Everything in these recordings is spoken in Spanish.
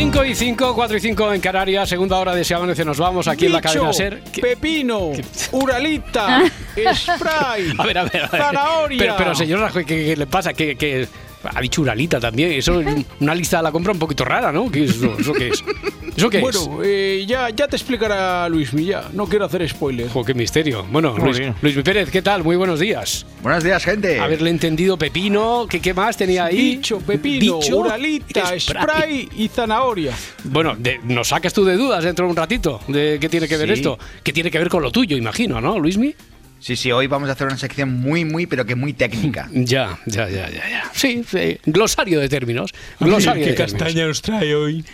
Cinco y 5, 4 y 5 en Canarias, segunda hora de Si Amanece Nos Vamos aquí en la Bicho, cadena Ser. ¿Qué- pepino, uralita, spray, A ver, a ver, a ver. zanahoria. Pero, pero señor Rajoy, ¿qué, qué le pasa? Que, que ha dicho Uralita también. Eso es una lista de la compra un poquito rara, ¿no? ¿Qué es eso? ¿Eso qué es? ¿Eso qué es? Bueno, eh, ya, ya te explicará Luis Milla. No quiero hacer spoilers. Jo, qué misterio. Bueno, Muy Luis, bien. Luis Mi Pérez, ¿qué tal? Muy buenos días. Buenos días, gente. Haberle entendido Pepino, ¿qué, qué más tenía ahí? Bicho, pepino, Bicho, uralita, spray y zanahoria. Bueno, de- nos sacas tú de dudas dentro de un ratito de qué tiene que ver Sí. esto. ¿Qué tiene que ver con lo tuyo, imagino, ¿no, Luismi? Sí, sí, hoy vamos a hacer una sección muy, muy, pero que muy técnica. Ya, ya, ya, ya, ya. Sí, sí. Glosario de términos. Glosario de términos. nos trae hoy?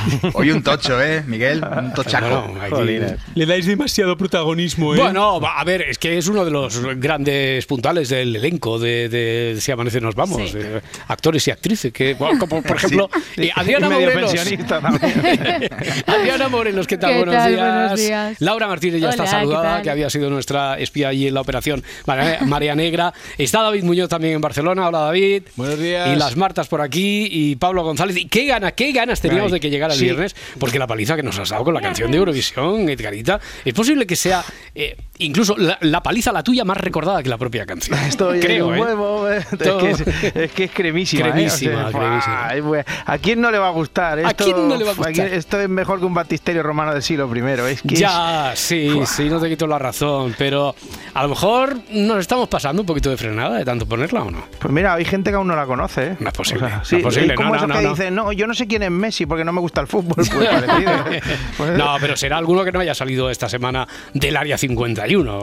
Hoy un tocho, ¿eh, Miguel? Un tochaco. Aquí- Le dais demasiado protagonismo, ¿eh? Bueno, va, a ver, es que es uno de los grandes puntales del elenco de, de Si Amanece Nos Vamos. Sí. eh, actores y actrices, que, bueno, como por ejemplo, eh, Adriana Morelos. Adriana Morelos, ¿qué tal? ¿Qué buenos, tal? días. Buenos días. Laura Martínez ya está Hola, ¿qué saludada, que había sido nuestra espía allí en la operación María, María Negra. Está David Muñoz también en Barcelona. Hola, David. Buenos días. Y las Martas por aquí y Pablo González. Y qué ganas, qué ganas teníamos Ay, de que llegara el sí. viernes, porque la paliza que nos has dado con la canción de Eurovisión, Edgarita, es posible que sea eh, incluso la, la paliza la tuya más recordada que la propia canción. Estoy Creo, en ¿eh? un huevo, eh. Es, que es, es que es cremísima. ¿eh? Cremísima, ¡fua! cremísima. Ay, pues, ¿A quién no le va a gustar? ¿A Esto, quién no le va a gustar? Esto es mejor que un baptisterio romano del siglo I. Es que Ya, sí, sí, no te quito la razón, pero a lo mejor nos estamos pasando un poquito de frenada de tanto ponerla o no. es- pues mira, hay gente que aún no la conoce. ¿eh? No es posible, no es sí, posible, es como no, no, que dicen, no, yo no sé quién es Messi porque no me gusta el fútbol. Pues parecido. Pues- No, pero será alguno que no haya salido esta semana del área 51.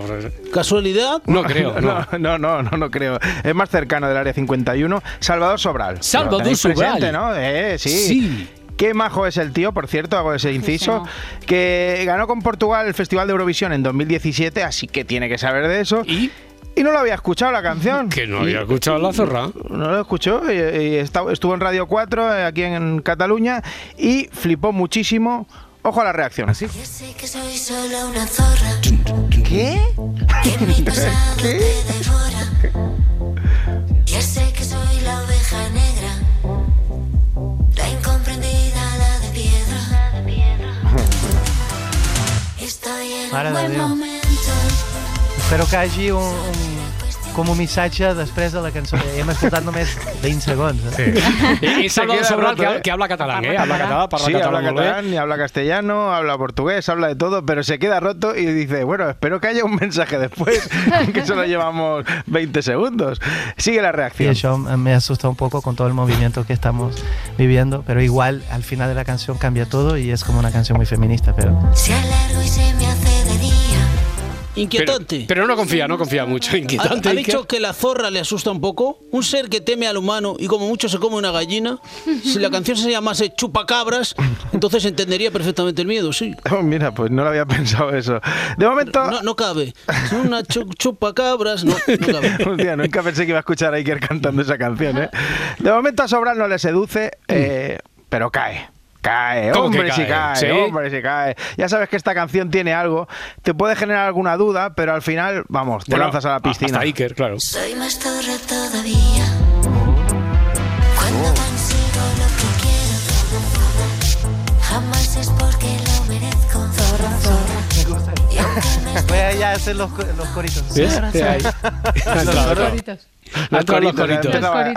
¿Casualidad? No creo, no. No, no, no, no, no creo. Es más cercano del área 51. Salvador Sobral. Salvador Sobral. ¿no? Eh, sí. Sí. Qué majo es el tío, por cierto, hago ese inciso, que ganó con Portugal el Festival de Eurovisión en 2017, así que tiene que saber de eso. Y Y no lo había escuchado la canción. que no Y- había escuchado la zorra. no lo escuchó y, y estuvo en Radio 4 eh, aquí en Cataluña y flipó muchísimo. Ojo a la reacción. Ya sé que soy solo una zorra, ¿Qué? devora. Ya sé que soy la oveja negra, la incomprendida, la de piedra. Estoy en un buen momento. Espero que hagi un, un, com un missatge després de la cançó. Hem escoltat només 20 segons. Eh? Y, y Salvador Sobral que, ¿eh? que habla catalán, ¿eh? Habla catalán. parla Sí, catalán, habla molt bé. catalán, y habla castellano, habla portugués, habla de todo, pero se queda roto y dice, bueno, espero que haya un mensaje después, que solo llevamos 20 segundos. Sigue la Y reacción. eso me asusta un poco con todo el movimiento que estamos viviendo, pero igual al final de la canción cambia todo y es como una canción muy feminista, pero Se alargo y se me hace día. Pero, Inquietante. pero no confía, no confía mucho. ¿Ha, Inquietante. ha Iker. dicho que la zorra le asusta un poco? Un ser que teme al humano y como mucho se come una gallina. Si la canción se llamase Chupacabras, entonces entendería perfectamente el miedo, sí. Oh, mira, pues no lo había pensado eso. De momento... No, no cabe. Es una chu- chupacabras, no, no cabe. Hostia, nunca pensé que iba a escuchar a Iker cantando esa canción, ¿eh? De momento a Sobral no le seduce, eh, pero cae. Cae, ¿Cómo que hombre, si cae? cae, ¿Sí? hombre, si cae. Ya sabes que esta canción tiene algo, te puede generar alguna duda, pero al final, vamos, te Bueno, lanzas a la piscina. Hasta Iker, claro. Soy más zorra todavía. Cuando consigo lo que quiero, jamás es porque lo merezco. Zorra, zorra. Y aunque me voy a ya hacer los, los Coritos. los Coritos, ha coritos.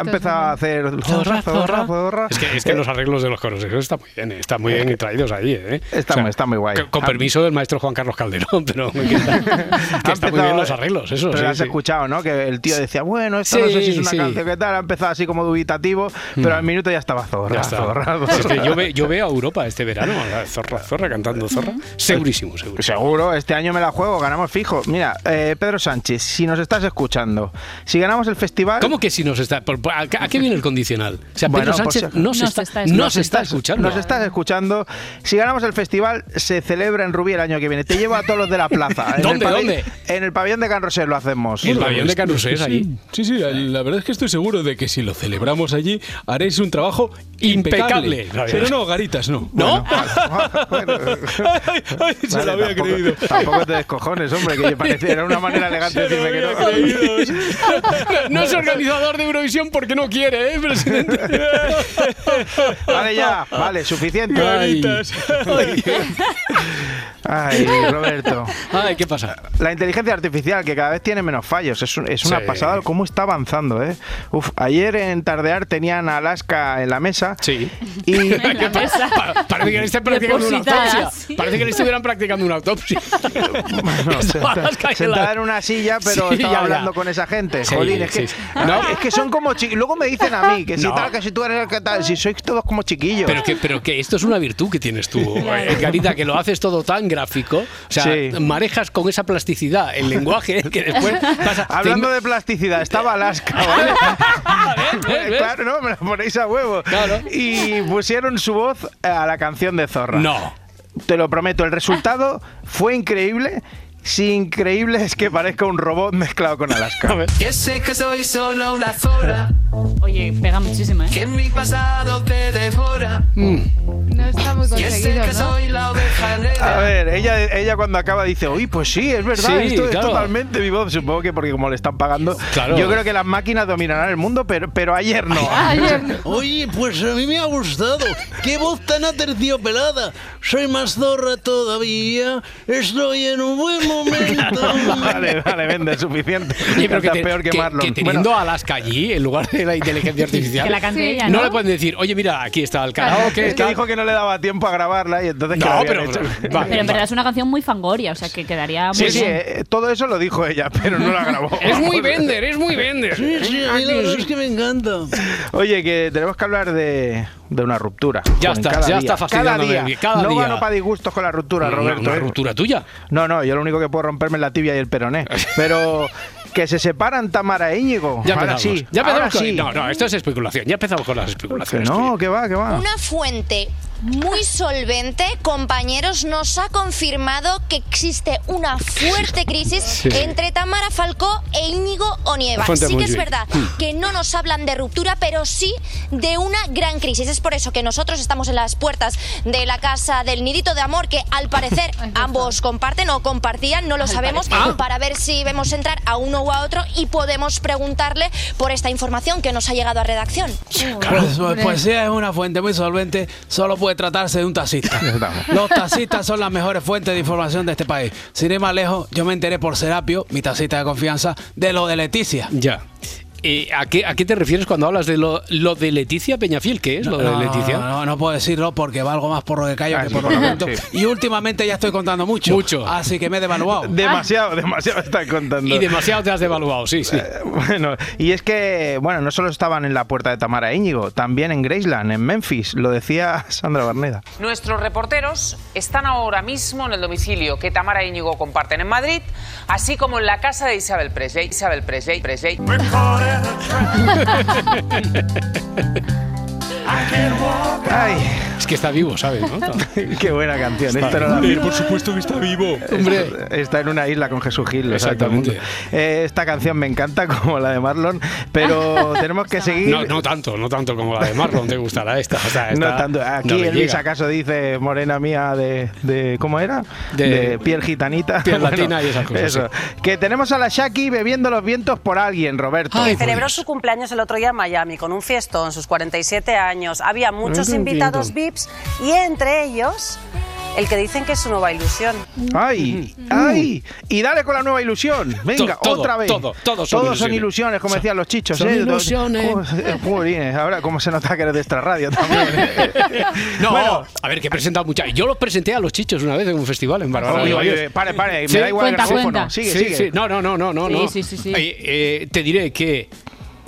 empezado, a hacer zorra, zorra, zorra. Es que, es que los arreglos de los coros eso está muy bien, eh, está muy bien traídos ahí. ¿eh? Está muy- está muy guay. Con, Ah. permiso del maestro Juan Carlos Calderón, pero que está, que está muy empezado, bien los eh, arreglos, eso. Pero sí, has sí. escuchado, ¿no? Que el tío decía, bueno, esto no Sí, sé si es una sí. canción que tal. Ha empezado así como dubitativo, pero al minuto ya estaba zorra, Ya está. zorra, zorra. Es que yo, ve- yo veo a Europa este verano, zorra, zorra, cantando zorra. Segurísimo, seguro. Seguro, este año me la juego, ganamos fijo. Mira, eh, Pedro Sánchez, si nos estás escuchando, si ganamos el Festival. ¿Cómo que si nos está? por- por- ¿A qué viene el condicional? O sea, Bueno, Pedro por Sánchez si- no se Nos está, está no se está escuchando. Nos estás escuchando. Si ganamos el festival, se celebra en Rubí el año que viene. Te llevo a todos los de la plaza. En ¿Dónde, el dónde? En el pabellón de Can Rosés lo hacemos. El pabellón de Canusés ahí. Sí, sí, la verdad es que estoy seguro de que si lo celebramos allí haréis un trabajo impecable. Impecable. Pero no, garitas, no. ¿No? Bueno, Ay, ay, se vale, lo había tampoco, creído. Tampoco te descojones, hombre, que parecía, era una manera elegante de decirme que había no. No es organizador de Eurovisión porque no quiere, ¿eh, presidente? Vale, ya, vale, suficiente. Ay. Garitas. Ay, Roberto. Ay, ¿qué pasa? La inteligencia artificial, que cada vez tiene menos fallos, es, un- es una Sí. pasada cómo está avanzando, ¿eh? Uf, ayer en Tardear tenían a Alaska en la mesa Sí. y En la mesa. Pa- Parece que le estén practicando una autopsia. sí. Parece que le estuvieran practicando una autopsia. Bueno, Estaba senta- Alaska ahí en la- sentada en una silla, pero Sí, estaba hablando con esa gente. Sí, Jolín, es que, sí. no, No. es que son como chiquillos. Luego me dicen a mí que si No. tal, que si tú eres el que tal, si sois todos como chiquillos. Pero que, pero que esto es una virtud que tienes tú, Edgarita, que lo haces todo tan gráfico. O sea, Sí. manejas con esa plasticidad el lenguaje que después vas a- Hablando de plasticidad, estaba Alaska, ¿vale? ¿Ves? ¿Ves? ¿Ves? Claro, no, me lo ponéis a huevo. Claro. Y pusieron su voz a la canción de Zorra. No. Te lo prometo, el resultado fue increíble. Si increíble es que parezca un robot mezclado con Alaska. Que sé que soy solo una zorra, Oye, pega muchísimo, ¿eh? que en mi pasado te devora. No está muy Que sé conseguido, que ¿no? soy la oveja A negra. ver, ella, ella cuando acaba dice, uy, pues sí, es verdad, Sí, esto claro. es totalmente mi voz. Supongo que porque como le están pagando, Claro. yo creo que las máquinas dominarán el mundo, pero, pero ayer no. Ayer no. Oye, pues a mí me ha gustado. ¡Qué voz tan aterciopelada! Soy más zorra todavía. Estoy en un buen momento. vale, vale, vende, suficiente. Oye, pero que, te- peor que, que- Marlon. que teniendo Bueno, a Alaska allí, en lugar de la inteligencia artificial, Que la cante Sí. ella, no ¿no? le pueden decir, oye, mira, aquí está el karaoke. es que dijo que no le daba tiempo a grabarla y entonces que lo No, pero. hecho. vale, Pero en verdad vale. es una canción muy fangoria, o sea que quedaría muy Sí, sí, eh, todo eso lo dijo ella, pero no la grabó. Es muy vender, es muy vender. Sí, sí, es que me encanta. Oye, que tenemos que hablar de, de una ruptura. Ya Juan, está, cada ya día. está fastidiándome Cada día. día, cada no día. gano para disgustos con la ruptura, Roberto. Una ¿eh? ruptura tuya. No, no, yo lo único que puedo romperme es la tibia y el peroné. Pero que se separan Tamara e Íñigo. Ya ahora empezamos. sí. Ya ahora empezamos con- sí. No, no, esto es especulación. Ya empezamos con las Que especulaciones. no, que va, que va. Una fuente muy solvente, compañeros, nos ha confirmado que existe una fuerte crisis Sí. entre Tamara Falcó e Íñigo Onieva. Fuente Sí que es verdad que no nos hablan de ruptura, pero sí de una gran crisis. Es por eso que nosotros estamos en las puertas de la casa del Nidito de Amor, que al parecer ambos comparten o compartían, no lo sabemos, para ver si vemos entrar a uno o a otro y podemos preguntarle por esta información que nos ha llegado a redacción. Pues, pues, pues sí, es una fuente muy solvente. Solo puede tratarse de un taxista. Los taxistas son las mejores fuentes de información de este país. Sin ir más lejos, yo me enteré por Serapio, mi taxista de confianza, de lo de Leticia. Ya. Eh, ¿a, qué, ¿A qué te refieres cuando hablas de lo, lo de Leticia Peñafiel? ¿Qué es lo de No, Leticia? No, no, no puedo decirlo porque valgo más por lo que callo Ah, que sí, por lo que sí. Y últimamente ya estoy contando mucho. Mucho. Así que me he devaluado. Demasiado, demasiado estás contando. Y demasiado te has devaluado, sí, sí. Eh, Bueno, y es que, bueno, no solo estaban en la puerta de Tamara e Íñigo, también en Graceland, en Memphis, lo decía Sandra Barneda. Nuestros reporteros están ahora mismo en el domicilio que Tamara e Íñigo comparten en Madrid, así como en la casa de Isabel Presley. Isabel Presley, Presley. better. I can't walk. Es que está vivo, ¿sabes? ¿no? qué buena canción. Esto no la- por supuesto que está vivo. Hombre. Está en una isla con Jesús Gil, lo sabe todo el Exactamente. mundo. Eh, esta canción me encanta, como la de Marlon, pero tenemos que seguir. No, no tanto, no tanto como la de Marlon, te gustará esta. o sea, No esta tanto. Aquí no Elvis acaso dice morena mía de, de- ¿cómo era? De- piel gitanita. piel latina y esas cosas, Eso. Que tenemos a la Shaki bebiendo los vientos por alguien, Roberto. Ay, Celebró Dios. su cumpleaños el otro día en Miami con un fiestón, sus 47 años. Había muchos invitados bonito. Y entre ellos el que dicen que es su nueva ilusión. ¡Ay! ¡Ay! Y dale con la nueva ilusión. Venga, todo, otra vez. todo, todos son son ilusiones. ilusiones, como decían los chichos. son ¿eh? ilusiones. ¿Cómo- eh, jolines, ahora, ¿cómo se nota que eres de extra radio también? No, Bueno. a ver, que he presentado muchas. Yo los presenté a los chichos una vez en un festival en Valles. pare, pare, Sí. me da igual Cuenta, el grafófono. cuenta. Sigue, sí, sigue. sí. No, no, no, no, no. Sí, no. sí, sí, sí. Eh, te diré que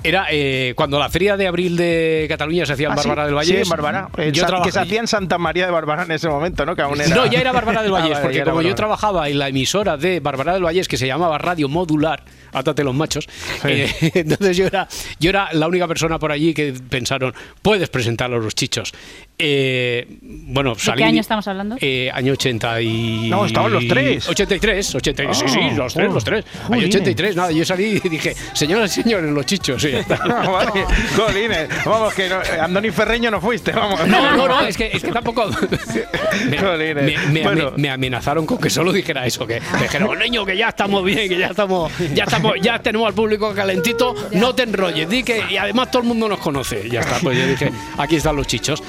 Era eh, cuando la feria de abril de Cataluña se hacía en Ah, sí, Bárbara del Sí, Valle. en Bárbara. En San- trabajé- que se hacía en Santa María de Bárbara en ese momento, ¿no? Que aún era... No, ya era Bárbara del Ah, Vallés, vale, porque como yo Bárbara. trabajaba en la emisora de Bárbara del Vallés, que se llamaba Radio Modular, átate los machos, eh, entonces yo era, yo era la única persona por allí que pensaron, puedes presentarlo a los chichos. Eh, bueno, ¿De salí... qué año estamos hablando? Eh, año 80 y... No, estaban los tres. 83, 83, sí, sí, Ah, los tres, oh, los tres. Año jolines. 83, nada, yo salí y dije, señoras y señores, los chichos, y ya está. Ah, vale. Jolines, vamos, que no, Andoni Ferreño no fuiste, vamos. No, no, no, es que, es que tampoco. Me, Jolines. me- me- Bueno. me- me amenazaron con que solo dijera eso, que me dijeron, niño, que ya estamos bien, que ya estamos, ya estamos, ya tenemos al público calentito, no te enrolles, di que, y además todo el mundo nos conoce. Ya está, pues yo dije, aquí están los chichos.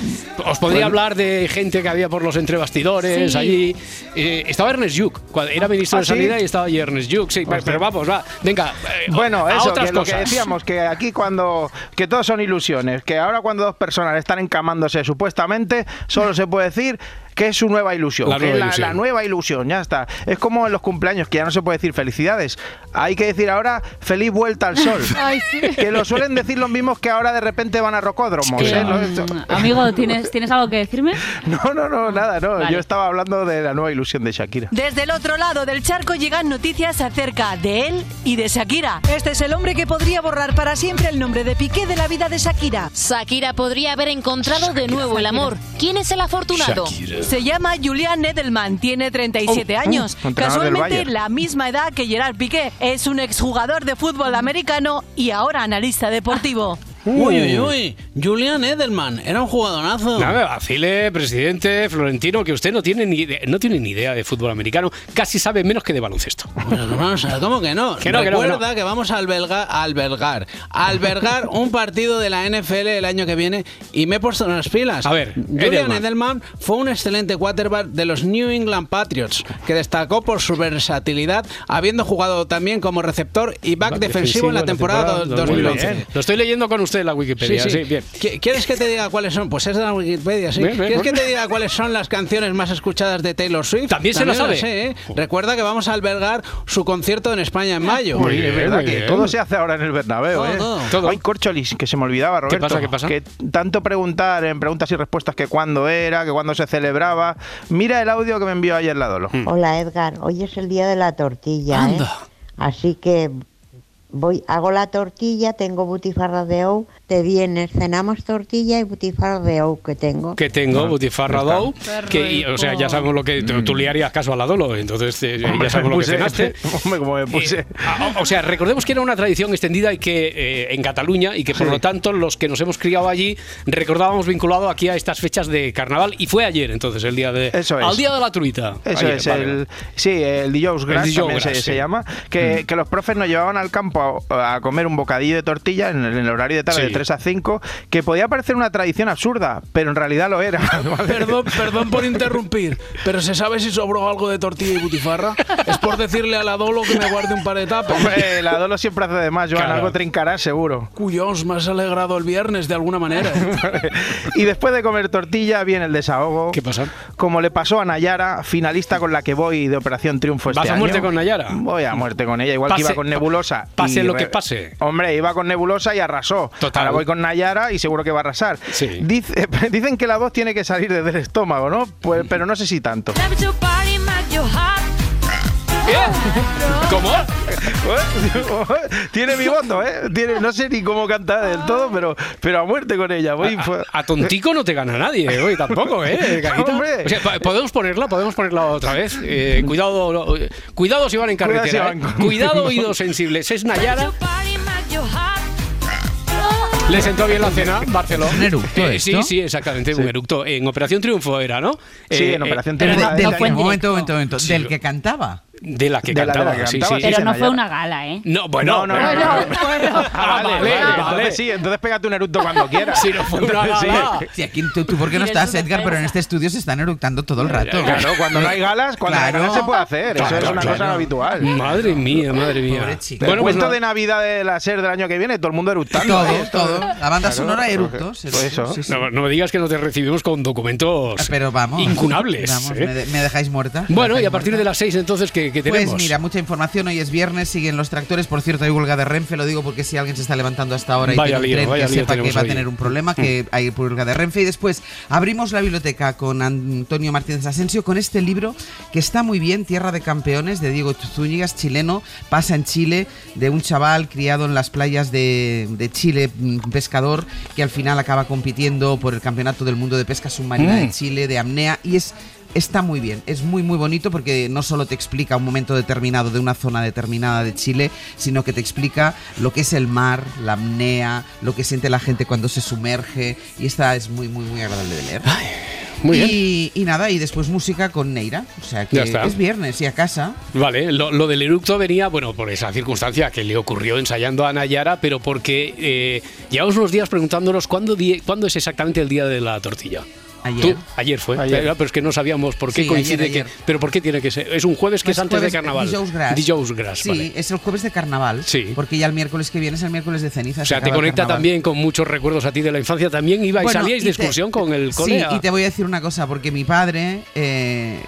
Os podría Bueno. hablar de gente que había por los entrebastidores, Sí. allí. Eh, estaba Ernest cuando era ministro ¿Ah, de sí? Sanidad y estaba allí Ernest Lluch, sí, pero, pero vamos, va, venga. eh, Bueno, eso, que lo que decíamos, que aquí cuando, que todo son ilusiones, que ahora cuando dos personas están encamándose supuestamente, solo se puede decir que es su nueva ilusión, La que nueva es la, ilusión. la nueva ilusión, ya está. Es como en los cumpleaños, que ya no se puede decir felicidades, hay que decir ahora feliz vuelta al sol. Ay, sí. Que lo suelen decir los mismos que ahora de repente van a rocódromos, Que, ¿eh? ¿No? mm, amigo, ¿tienes, ¿tienes algo que decirme? No, no, no, nada, no. Vale. Yo estaba hablando de la nueva ilusión de Shakira. Desde el otro lado del charco llegan noticias acerca de él y de Shakira. Este es el hombre que podría borrar para siempre el nombre de Piqué de la vida de Shakira. Shakira podría haber encontrado de nuevo el amor. ¿Quién es el afortunado? Se llama Julian Edelman, tiene 37 años. Oh, del Casualmente la misma edad que Gerard Piqué. Es un exjugador de fútbol americano y ahora analista deportivo. Uy, uy, uy. Julian Edelman, era un jugadorazo. No me vacile, presidente Florentino, que usted no tiene ni idea, no tiene ni idea de fútbol americano, casi sabe menos que de baloncesto. Bueno, vamos a ver, ¿cómo que no? Que no, no, que Recuerda no. que vamos a albergar, albergar, albergar un partido de la NFL el año que viene y me he puesto las pilas. A ver, Julian Edelman. Edelman. fue un excelente quarterback de los New England Patriots que destacó por su versatilidad, habiendo jugado también como receptor y back, defensivo, en la temporada, Muy 2011. bien. Lo estoy leyendo con usted en la Wikipedia. Sí, bien. ¿Quieres que te diga cuáles son? Pues es de la Wikipedia, sí. Bien, bien, ¿Quieres que te diga cuáles son las canciones más escuchadas de Taylor Swift? También se la sabe. sé, ¿eh? Recuerda que vamos a albergar su concierto en España en mayo. Muy bien, es verdad muy que bien. todo se hace ahora en el Bernabéu, Todo, ¿eh? todo. Todo. Ay, Corcholis, que se me olvidaba, Roberto. pasa, qué pasa? Que tanto preguntar en preguntas y respuestas que cuándo era, que cuándo se celebraba. Mira el audio que me envió ayer la Dolo. Hola Edgar, hoy es el día de la tortilla, ¿eh? Anda. Así que voy, hago la tortilla, tengo butifarra de ou, te vienes, cenamos tortilla y butifarra de ou que tengo. Que tengo, Butifarra está. Dou, que, y, o sea, ya sabemos lo que tú, tú le harías caso a la Dolo, entonces eh, ya sabemos lo que cenaste. Hombre, como me puse. Eh, ah, o sea, recordemos que era una tradición extendida y que eh, en Cataluña y que por Sí. lo tanto los que nos hemos criado allí recordábamos vinculado aquí a estas fechas de carnaval y fue ayer entonces el día de Eso es. al día de la truita. Eso Ayer, es, vale, el, sí, el dijous gras, dijous también se, llama, que, que los profes nos llevaban al campo a, a comer un bocadillo de tortilla en el, en el horario de tarde Sí. de 3 a 5, que podía parecer una tradición absurda, pero en realidad lo era. ¿vale? Perdón, perdón por interrumpir, pero ¿se sabe si sobró algo de tortilla y butifarra? Es por decirle a la Dolo que me guarde un par de tapas. Hombre, la Dolo siempre hace de más, Joan, Claro. algo trincará seguro. Cuyons, me has alegrado el viernes de alguna manera. y después de comer tortilla viene el desahogo. ¿Qué pasa? Como le pasó a Nayara, finalista con la que voy de Operación Triunfo este ¿Vas a año. muerte con Nayara? Voy a muerte con ella, igual que iba con Nebulosa. Pase lo que pase. Hombre, iba con Nebulosa y arrasó. Total. Ahora voy con Nayara y seguro que va a arrasar. Sí. Dice- dicen que la voz tiene que salir desde el estómago, ¿no? Pues, pero no sé si tanto. ¿Cómo? tiene mi voto, ¿eh? Tiene, no sé ni cómo cantar del todo, pero, pero a muerte con ella. Voy, A tontico no te gana nadie, eh, hoy tampoco, ¿eh? Caquita? Hombre. O sea, podemos ponerla, podemos ponerla otra vez. Eh, cuidado, eh, cuidado si van en Cuidado si carretera. van eh. con- Cuidado, oídos sensibles. Es Nayara. Le sentó bien la cena, Barcelona. ¿Es un eructo Eh, sí, sí, exactamente, un eructo. En Operación Triunfo era, ¿no? Sí, Eh, en Operación eh, Triunfo. del momento, momento, momento. Sí. Del que cantaba. De la que De la- de la cantaba, que sí, cantaba, sí. sí, Pero no fue una gala, ¿eh? No, bueno, No, no, no, Bueno, no. bueno. Ah, vale, vale, vale, vale. Entonces sí, entonces pégate un eructo cuando quieras. Si no fue una Entonces sí. gala. Sí, aquí, tú, tú ¿por qué no estás, Edgar? Pero en este estudio se están eructando todo el rato. Claro, cuando no hay galas, cuando no hay Claro. galas se puede hacer. Eso Claro, es una claro. cosa habitual. Madre mía, madre mía. Bueno, pues cuento nada. de Navidad de la SER del año que viene, todo el mundo eructando. Todo, ¿eh? Todo. La banda Claro, sonora eructos. pues eso. Sí, sí. No, no me digas que no te recibimos con documentos Pero vamos. incunables. Vamos, ¿eh? me, de- me dejáis muerta. Bueno, y a partir de las seis entonces, ¿qué, qué Pues mira, mucha información. Hoy es viernes, siguen los tractores. Por cierto, hay huelga de Renfe. Lo digo porque si alguien se está levantando hasta ahora y Vaya tiene un tren, que sepa que va a tener un problema, que hay huelga de Renfe. Y después abrimos la biblioteca con Antonio Martínez Asensio con este libro que está muy bien, Tierra de Campeones, de Diego Zúñigas, chileno. Pasa en Chile de un chaval criado en las playas de, de Chile, un pescador, que al final acaba compitiendo por el Campeonato del Mundo de Pesca Submarina de Mm. Chile, de apnea. Y es Está muy bien, es muy muy bonito porque no solo te explica un momento determinado de una zona determinada de Chile, sino que te explica lo que es el mar, la apnea, lo que siente la gente cuando se sumerge y esta es muy muy muy agradable de leer. muy y, y nada, y después música con Neira, o sea que Ya está. es viernes y a casa. Vale, lo, lo del eructo venía, bueno, por esa circunstancia que le ocurrió ensayando a Nayara, pero porque eh, llevamos unos días preguntándonos cuándo, cuándo es exactamente el día de la tortilla. Ayer. ¿Tú? Ayer fue, Ayer. Pero, pero es que no sabíamos por qué Sí, coincide ayer, ayer. que. Pero ¿por qué tiene que ser? Es un jueves que Pues es antes jueves, de carnaval. Dijous Gras. Dijous Gras, Sí, vale. es el jueves de carnaval. Sí. Porque ya el miércoles que viene es el miércoles de ceniza. O sea, te conecta también con muchos recuerdos a ti de la infancia. También ibais, Bueno, salíais de y te- excursión con el cole. Sí, a- y te voy a decir una cosa, porque mi padre, eh,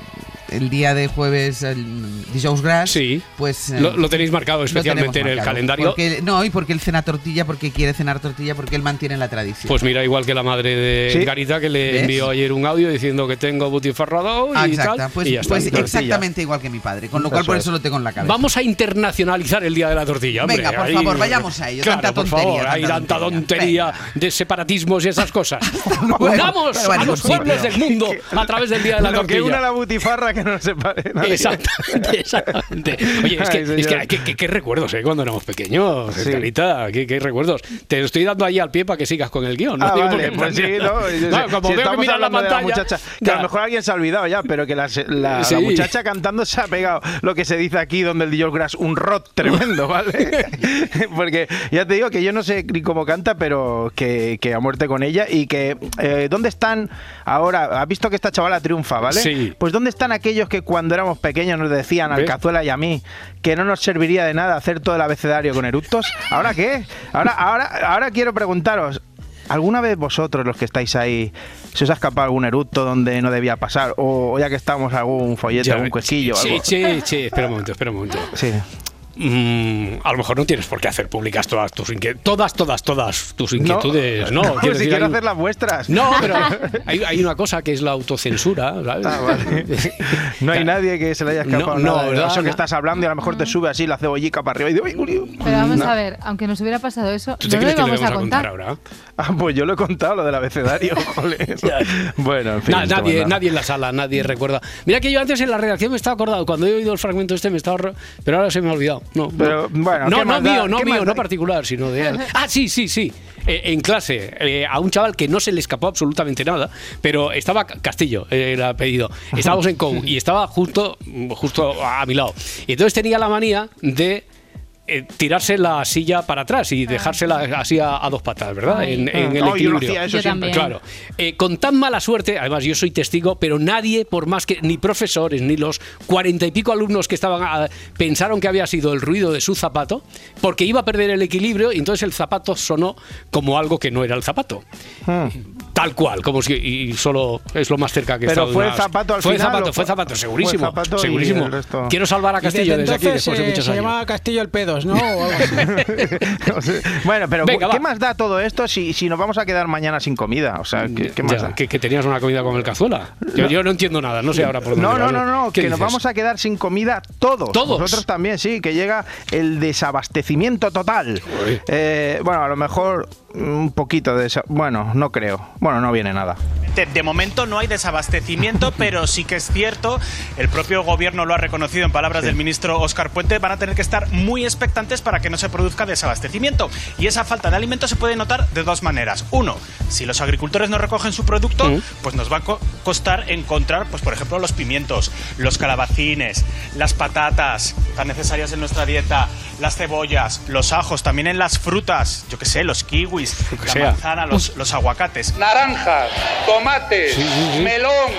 el día de jueves, el Dijous Gras, Sí. pues... eh, Lo, lo tenéis marcado especialmente en el marcado. calendario. Porque- no, y porque él cena tortilla, porque quiere cenar tortilla, porque él mantiene la tradición. Pues mira, igual que la madre de Sí. Garita que le ¿Ves? envió ayer un audio diciendo que tengo butifarrado Ah, y exacta. tal. Pues, y ya está. pues Tortilla. exactamente igual que mi padre, con lo cual Eso por es. eso lo tengo en la cabeza. Vamos a internacionalizar el día de la tortilla. hombre. Venga, por Ahí- favor, vayamos a ello. Claro, Tanta por tontería, favor, hay tanta tanta tontería de separatismos y esas cosas. Unamos bueno, a los sí, pueblos pero- del mundo a través del día de la Lo que tortilla. una la butifarra que no nadie. Exactamente, exactamente. Oye, es que, Ay, es que, recuerdos, ¿eh? Cuando éramos pequeños, Sí. Carita, qué, recuerdos. Te estoy dando ahí al pie para que sigas con el guion. ¿no? Ah, Digo, vale, porque- pues sí, no, yo No, como si veo que la pantalla. muchacha, que a lo mejor alguien se ha olvidado ya, pero que la, la- la Sí. muchacha cantando se ha pegado lo que se dice aquí donde el DJ Grass, un rot tremendo, ¿vale? Porque ya te digo que yo no sé ni cómo canta, pero que, que a muerte con ella y que eh, ¿dónde están ahora? ¿Has visto que esta chavala triunfa, ¿vale? Sí. Pues ¿dónde están aquellos que cuando éramos pequeños nos decían al. Cazuela y a mí que no nos serviría de nada hacer todo el abecedario con eructos? ¿Ahora qué? Ahora, ahora, ahora quiero preguntaros, ¿alguna vez vosotros, los que estáis ahí, se os ha escapado algún eructo donde no debía pasar? O, ya que estamos, algún follete, Ya, algún cuesillo, sí, algo. sí, sí, espera un momento, espera un momento. Sí. Mm, a lo mejor no tienes por qué hacer públicas todas tus inquietudes. Todas, todas, todas tus inquietudes. No, no, quiero si decir, quiero hay hacer las vuestras. No, pero hay, hay una cosa que es la autocensura. ¿sabes? Ah, vale. No hay nadie que se le haya escapado No, no, nada ¿verdad? eso que No. estás hablando y a lo mejor te sube así la cebollica para arriba y digo, ¡ay, Julio! Pero vamos No. a ver, aunque nos hubiera pasado eso, ¿Tú no te lo crees que le íbamos a vamos a contar. contar ahora? Ah, pues yo lo he contado, lo del abecedario. bueno, en fin. Na- nadie, nadie en la sala, nadie recuerda. Mira que yo antes en la redacción me estaba acordado, cuando he oído el fragmento este me estaba... Pero ahora se me ha olvidado. No, Pero, no. bueno, no, ¿qué no mío, no ¿Qué mío, no particular, sino de él. Ah, sí, sí, sí. Eh, en clase, eh, a un chaval que no se le escapó absolutamente nada, pero estaba Castillo, eh, el apellido. Estábamos en COU y estaba justo, justo a mi lado. Y entonces tenía la manía de eh, tirarse la silla para atrás y dejársela así a, a dos patas, ¿verdad? Ay. En, en Ah. el No, equilibrio. hacía eso Yo siempre. Claro. Eh, con tan mala suerte, además yo soy testigo, pero nadie, por más que ni profesores, ni los cuarenta y pico alumnos que estaban, ah, pensaron que había sido el ruido de su zapato, porque iba a perder el equilibrio y entonces el zapato sonó como algo que no era el zapato. Tal cual, como si y solo es lo más cerca que he Pero fue una- zapato al fue final, Zapato, ¿o fue zapato, segurísimo. fue zapato y segurísimo. el resto? Quiero salvar a Castillo desde, aquí después de muchos se años. llamaba Castillo el Pedos, ¿no? O algo así. Bueno, pero Venga, ¿qué va. más da todo esto si, si nos vamos a quedar mañana sin comida? O sea, ¿qué, qué más Ya, da? que, que tenías una comida con el cazuela. Yo No. yo no entiendo nada, no sé ahora por dónde No, no, no, no, ¿Qué que nos vamos a quedar sin comida todos. ¿Todos? Nosotros también, sí, que llega el desabastecimiento total. Eh, bueno, a lo mejor un poquito de... desa- Bueno, no creo. Bueno, no viene nada. De, de momento no hay desabastecimiento, pero sí que es cierto, el propio gobierno lo ha reconocido en palabras del ministro Óscar Puente, van a tener que estar muy expectantes para que no se produzca desabastecimiento. Y esa falta de alimentos se puede notar de dos maneras. Uno, si los agricultores no recogen su producto, pues nos va a co- costar encontrar, pues por ejemplo, los pimientos, los calabacines, las patatas tan necesarias en nuestra dieta, las cebollas, los ajos, también en las frutas, yo qué sé, los kiwis, la sea. manzana, los, los aguacates. Naranjas, tomates, melón,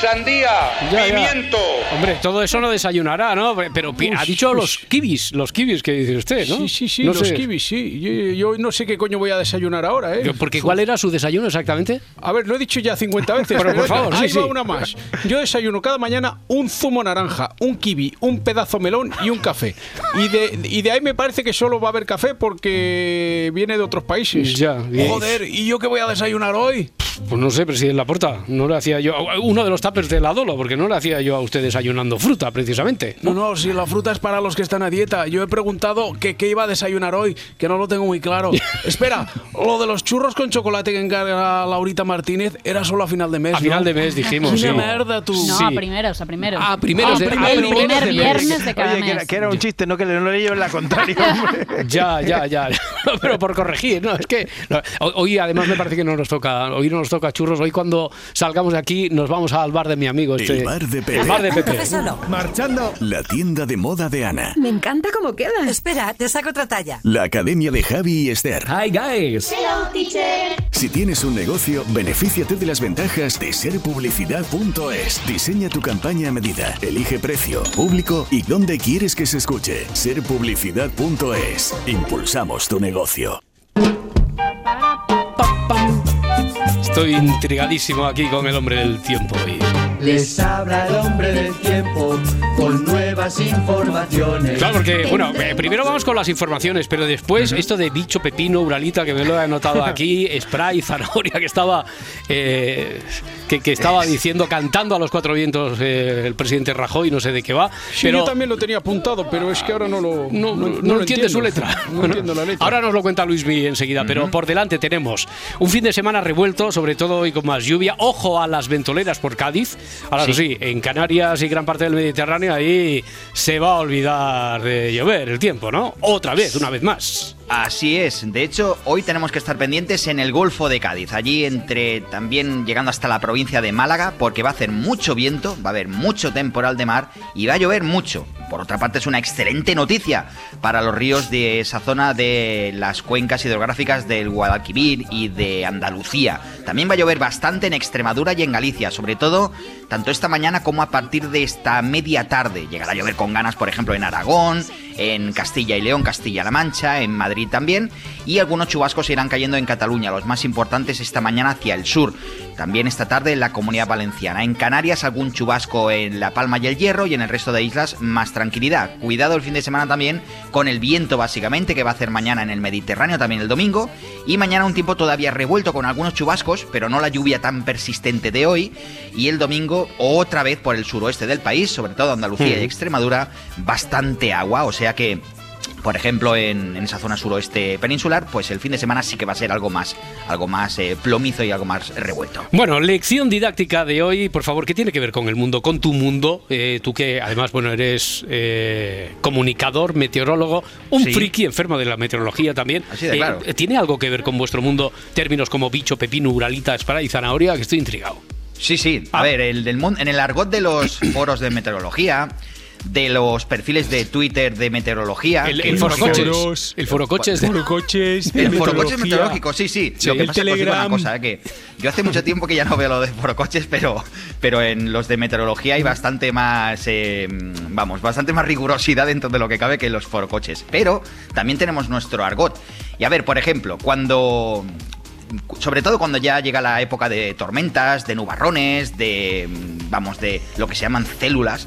sandía, Ya, ya. pimiento. Hombre, todo eso no desayunará, ¿no? Pero ha dicho los kibis, los kibis que dice usted, ¿no? Sí, sí, sí, No los sé. kibis, sí. Yo, yo no sé qué coño voy a desayunar ahora, ¿eh? Porque ¿cuál era su desayuno exactamente? A ver, lo he dicho ya 50 veces. Pero, por favor, sí, ahí va sí. una más. Yo desayuno cada mañana un zumo naranja, un kiwi, un pedazo melón y un café. Y de, y de ahí me parece que solo va a haber café porque viene de otros países. Ya, bien. Joder, ¿y yo qué voy a desayunar hoy? Pues no sé, presidente Laporta, no le hacía yo uno de los tuppers de la Dolo, porque no le hacía yo a usted desayunando fruta, precisamente. No, no, si la fruta es para los que están a dieta. Yo he preguntado que qué iba a desayunar hoy, que no lo tengo muy claro. Espera, lo de los churros con chocolate que encarga Laurita Martínez era solo a final de mes. A final ¿no? de mes dijimos, Qué sí. merda tú. No, a primeros, a primeros. Ah, primeros de- el ah, primeros primer de mes. viernes de cada Oye, que mes. era, que era un chiste, no que le- no le lleven la contraria. hombre. Ya, ya, ya. Pero por corregir, no, es que no, hoy además me parece que no nos toca, hoy no nos toca churros, hoy cuando salgamos de aquí nos vamos al bar de mi amigo este. El bar de Pepe. El bar de Pepe. Marchando. La tienda de moda de Ana. Me encanta cómo queda. Espera, te saco otra talla. La academia de Javi y Esther. Hi guys. Hello, teacher. Si tienes un negocio, benefíciate de las ventajas de serpublicidad.es. Diseña tu campaña a medida, elige precio, público y dónde quieres que se escuche. Serpublicidad.es. Impulsamos tu negocio. Estoy intrigadísimo aquí con el hombre del tiempo. Les habla el hombre del tiempo con nuevas informaciones. Claro, porque, bueno, eh, primero vamos con las informaciones, pero después esto de bicho, pepino, uralita, que me lo he anotado aquí, spray, zanahoria, que estaba, eh, que, que estaba diciendo, cantando a los cuatro vientos eh, el presidente Rajoy, no sé de qué va. Sí, pero yo también lo tenía apuntado, pero es que ahora no lo. no, no, lo no entiende su letra. No entiendo la letra. Ahora nos lo cuenta Luis Mi enseguida, pero por delante tenemos un fin de semana revuelto, sobre todo hoy con más lluvia. Ojo a las ventoleras por Cádiz. Ahora sí. sí, en Canarias y gran parte del Mediterráneo ahí se va a olvidar de llover el tiempo, ¿no? Otra vez, una vez más. Así es, de hecho hoy tenemos que estar pendientes en el Golfo de Cádiz, allí entre también llegando hasta la provincia de Málaga, porque va a hacer mucho viento, va a haber mucho temporal de mar y va a llover mucho. Por otra parte es una excelente noticia para los ríos de esa zona de las cuencas hidrográficas del Guadalquivir y de Andalucía. También va a llover bastante en Extremadura y en Galicia, sobre todo tanto esta mañana como a partir de esta media tarde. Llegará a llover con ganas, por ejemplo, en Aragón, en Castilla y León, Castilla-La Mancha, en Madrid también, y algunos chubascos irán cayendo en Cataluña, los más importantes esta mañana hacia el sur. También esta tarde en la Comunidad Valenciana. En Canarias algún chubasco en La Palma y el Hierro y en el resto de islas más tranquilidad. Cuidado el fin de semana también con el viento básicamente que va a hacer mañana en el Mediterráneo, también el domingo. Y mañana un tiempo todavía revuelto con algunos chubascos, pero no la lluvia tan persistente de hoy. Y el domingo otra vez por el suroeste del país, sobre todo Andalucía y Mm. Extremadura, bastante agua. O sea que por ejemplo, en, en esa zona suroeste peninsular, pues el fin de semana sí que va a ser algo más, algo más eh, plomizo y algo más revuelto. Bueno, lección didáctica de hoy, por favor, ¿qué tiene que ver con el mundo, con tu mundo? Eh, tú que además, bueno, eres eh, comunicador, meteorólogo, un Sí. friki enfermo de la meteorología también. Así de claro. ¿Tiene algo que ver con vuestro mundo términos como bicho, pepino, uralita, espara y zanahoria? Que estoy intrigado. Sí, sí. Ah. A ver, el del en el argot de los foros de meteorología, de los perfiles de Twitter de meteorología. El, el forocoches. foros- El forocoches. de- Forocoches, El forocoches meteorológico, sí, sí. Sí, Lo que el pasa es que os digo una Telegram. cosa, eh, que yo hace mucho tiempo que ya no veo lo de forocoches, pero, pero en los de meteorología hay bastante más, eh, vamos, bastante más rigurosidad dentro de lo que cabe que en los forocoches. Pero también tenemos nuestro argot. Y a ver, por ejemplo, cuando sobre todo cuando ya llega la época de tormentas, de nubarrones, de vamos, de lo que se llaman células.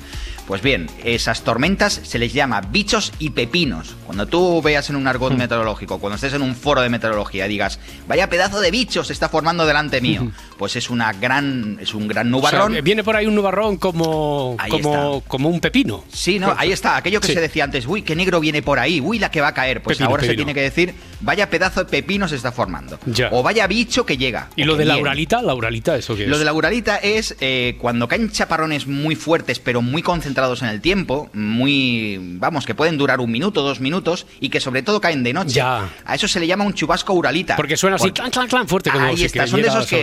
Pues bien, esas tormentas se les llama bichos y pepinos. Cuando tú veas en un Hmm. argot meteorológico, cuando estés en un foro de meteorología, digas, vaya pedazo de bicho se está formando delante mío, pues es una gran, es un gran O sea, nubarrón. viene por ahí un nubarrón como, como, como un pepino. Sí, no, ahí está. Aquello que Sí. se decía antes, uy, qué negro viene por ahí, uy, la que va a caer. Pues Pepino, ahora se tiene que decir, vaya pedazo de pepino se está formando. Ya. O vaya bicho que llega. ¿Y lo de la uralita? ¿La uralita eso qué es? Lo de la uralita es eh, cuando caen chaparrones muy fuertes, pero muy concentrados en el tiempo, muy, vamos, que pueden durar un minuto, dos minutos, y que sobre todo caen de noche. Ya. A eso se le llama un chubasco uralita. Porque suena así, Porque- clan, clan, clan, fuerte como Ahí está, son de esos que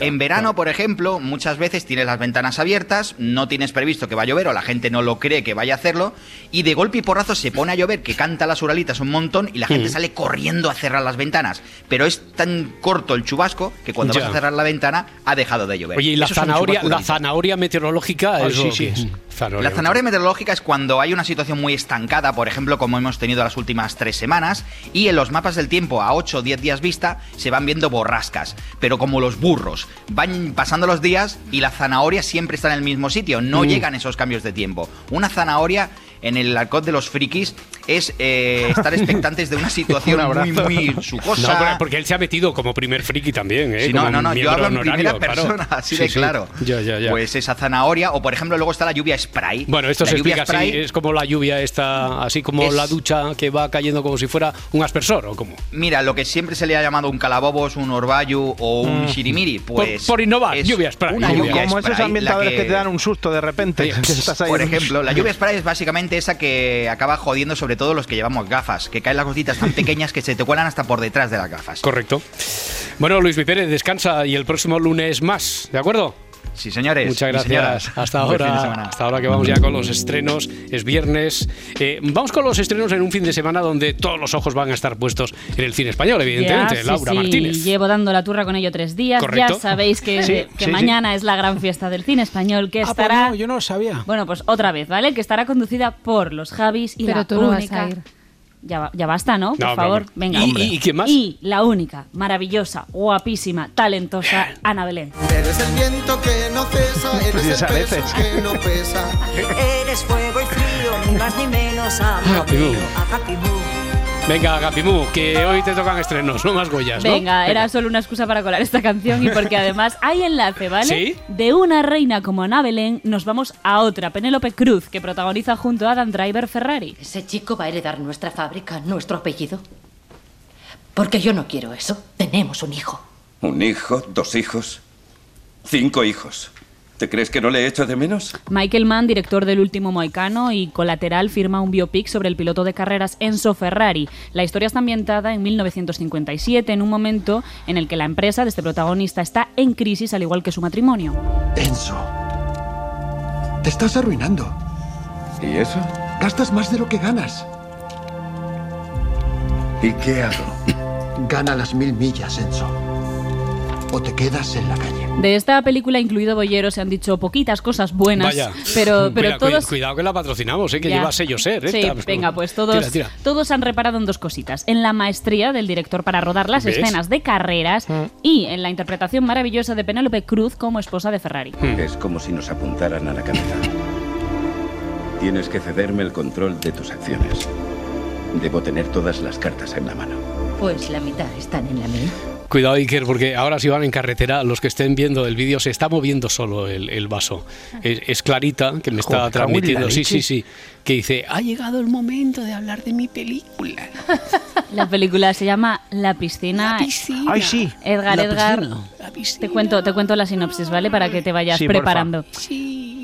en, verano, por ejemplo, muchas veces tienes las ventanas abiertas, no tienes previsto que va a llover o la gente no lo cree que vaya a hacerlo, y de golpe y porrazo se pone a llover, que canta las uralitas un montón y la gente Mm. sale corriendo a cerrar las ventanas. Pero es tan corto el chubasco que cuando Ya. vas a cerrar la ventana ha dejado de llover. Oye, y la Eso zanahoria, la zanahoria meteorológica Ay, es sí, sí. La zanahoria meteorológica es cuando hay una situación muy estancada, por ejemplo, como hemos tenido las últimas tres semanas, y en los mapas del tiempo a 8 o 10 días vista se van viendo borrascas, pero como los burros, van pasando los días y la zanahoria siempre está en el mismo sitio, no Mm. llegan esos cambios de tiempo. Una zanahoria en el arcot de los frikis es eh, estar expectantes de una situación Un muy, muy sucosa. porque él se ha metido como primer friki también, ¿eh? Sí, no, Como no, no, yo hablo en primera claro. persona, así Sí, de sí. claro. Ya, ya, ya. Pues esa zanahoria, o por ejemplo, luego está la lluvia spray. Bueno, esto La se explica así, es como la lluvia esta, así como Es- la ducha que va cayendo como si fuera un aspersor, ¿o cómo? Mira, lo que siempre se le ha llamado un calabobos, un orvallo o un Mm. shirimiri, pues... Por- por innovar, es lluvia spray, Una lluvia. Como esos spray, la ambientadores que... te dan un susto de repente. que estás ahí Por ejemplo, la lluvia spray es básicamente esa que acaba jodiendo sobre todo los que llevamos gafas, que caen las gotitas tan pequeñas que se te cuelan hasta por detrás de las gafas. Correcto. Bueno, Luis Pérez, descansa y el próximo lunes más, ¿de acuerdo? Sí, señores. Muchas gracias. señoras. Hasta ahora. Hasta ahora que vamos ya con los estrenos. Es viernes. Eh, vamos con los estrenos en un fin de semana donde todos los ojos van a estar puestos en el cine español, evidentemente. Ya, sí, Laura sí, Martínez. Llevo dando la turra con ello tres días. Correcto. Ya sabéis que, Sí, que sí, mañana es la gran fiesta del cine español que Ah, pues estará. no, yo no lo sabía. Bueno, pues otra vez, ¿vale? Que estará conducida por los Javis y Pero la tú no vas única. a ir. Ya, ya basta, ¿no? Por No, favor, hombre. venga. ¿Y- y- quién más? Y la única, maravillosa, guapísima, talentosa Ana Belén. Eres el viento que no cesa, Pues eres el peso veces. que no pesa. Eres fuego y frío, ni más ni menos, amor Happy mío. Venga, Gapimú, que hoy te tocan estrenos, no más Goyas, ¿no? Venga, era solo una excusa para colar esta canción y porque además hay enlace, ¿vale? ¿Sí? De una reina como Ana Belén nos vamos a otra, Penélope Cruz, que protagoniza junto a Adam Driver Ferrari. Ese chico va a heredar nuestra fábrica, nuestro apellido. Porque yo no quiero eso. Tenemos un hijo. Un hijo, dos hijos, cinco hijos. ¿Te crees que no le echo de menos? Michael Mann, director del último Moicano y Colateral, firma un biopic sobre el piloto de carreras Enzo Ferrari. La historia está ambientada en 1957, en un momento en el que la empresa de este protagonista está en crisis, al igual que su matrimonio. Enzo, te estás arruinando. ¿Y eso? Gastas más de lo que ganas. ¿Y qué hago? Gana las mil millas, Enzo. O te quedas en la calle. De esta película, incluido Bollero, se han dicho poquitas cosas buenas, Vaya. pero, pero Cuida- todos... Cuidado que la patrocinamos, ¿eh? que Ya. lleva sello ser. ¿eh? Sí, venga, pues todos, Tira, tira. todos han reparado en dos cositas. En la maestría del director para rodar las ¿Ves? escenas de carreras y en la interpretación maravillosa de Penélope Cruz como esposa de Ferrari. Es como si nos apuntaran a la cabeza. Tienes que cederme el control de tus acciones. Debo tener todas las cartas en la mano. Pues la mitad están en la mía. Cuidado, Iker, porque ahora si van en carretera, los que estén viendo el vídeo, se está moviendo solo el, el vaso. Es, es Clarita, que me está Joder, la transmitiendo, sí, sí, sí, que dice, ha llegado el momento de hablar de mi película. La película se llama La piscina. Ay, sí. Edgar, La Edgar. piscina. Te cuento, te cuento la sinopsis, ¿vale? Para que te vayas Sí, preparando.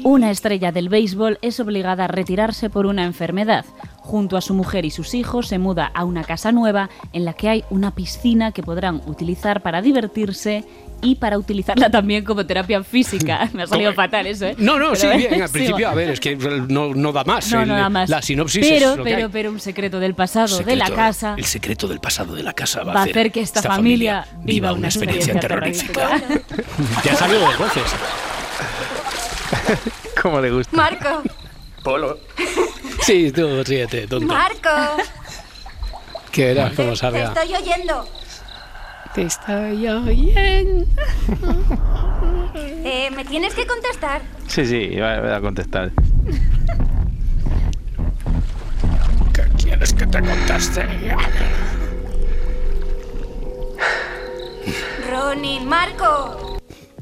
Una estrella del béisbol es obligada a retirarse por una enfermedad. Junto a su mujer y sus hijos se muda a una casa nueva en la que hay una piscina que podrán utilizar para divertirse y para utilizarla también como terapia física. Me ha salido ¿Cómo? fatal eso, ¿eh? No, no, Pero, sí, bien, al Sigo. principio, a ver, es que no, no da más. No, el- no da más. La sinopsis pero, es lo que pero, hay. pero un secreto del pasado de la Secreto- casa El secreto del pasado de la casa va, va a hacer que esta, familia, viva una experiencia, terrorífica. terrorífica. ya ha salido dos veces. ¿Cómo le gusta? Marco, Polo. Sí, tú, ríete, tonto. Marco, Que verás cómo te salga. estoy oyendo. Te estoy oyendo. Eh, me tienes que contestar. Sí, sí, voy a voy a contestar. ¿Qué quieres que te conteste? Ronnie, Marco.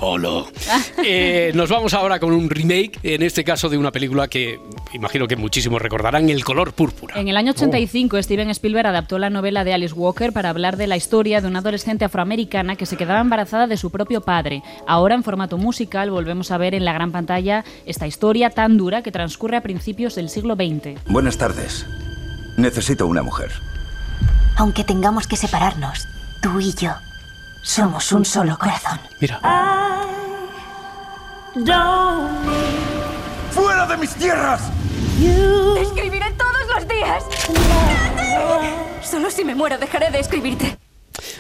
Polo. Eh, nos vamos ahora con un remake, en este caso de una película que imagino que muchísimos recordarán, El color púrpura. En el año 85, Steven Spielberg adaptó la novela de Alice Walker para hablar de la historia de una adolescente afroamericana que se quedaba embarazada de su propio padre. Ahora, en formato musical, volvemos a ver en la gran pantalla esta historia tan dura que transcurre a principios del siglo XX. Buenas tardes. Necesito una mujer. Aunque tengamos que separarnos, tú y yo somos un solo corazón. Mira. ¡Fuera de mis tierras! Te escribiré todos los días. Solo si me muero dejaré de escribirte.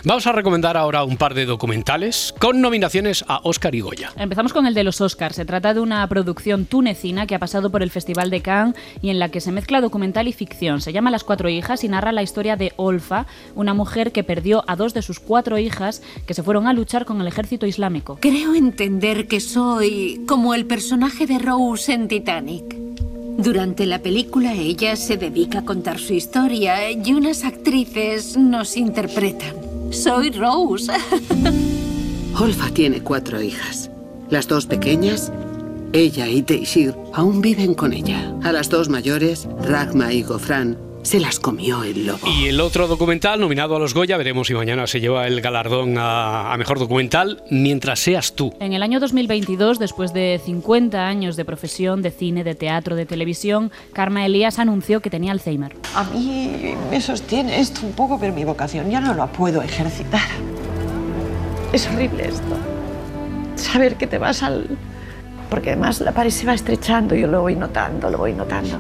Vamos a recomendar ahora un par de documentales con nominaciones a Oscar y Goya. Empezamos con el de los Oscars. Se trata de una producción tunecina que ha pasado por el Festival de Cannes y en la que se mezcla documental y ficción. Se llama Las cuatro hijas y narra la historia de Olfa, una mujer que perdió a dos de sus cuatro hijas que se fueron a luchar con el ejército islámico. Creo entender que soy como el personaje de Rose en Titanic. Durante la película ella se dedica a contar su historia y unas actrices nos interpretan. Soy Rose. Olfa tiene cuatro hijas. Las dos pequeñas, ella y Teishir, aún viven con ella. A las dos mayores, Ragma y Gofran, se las comió el lobo. Y el otro documental nominado a los Goya, veremos si mañana se lleva el galardón a, a mejor documental, Mientras seas tú. En el año 2022, después de 50 años de profesión de cine, de teatro, de televisión, Karma Elías anunció que tenía Alzheimer. A mí me sostiene esto un poco, pero mi vocación ya no la puedo ejercitar. Es horrible esto. Saber que te vas al... Porque además la pared se va estrechando, yo lo voy notando, lo voy notando.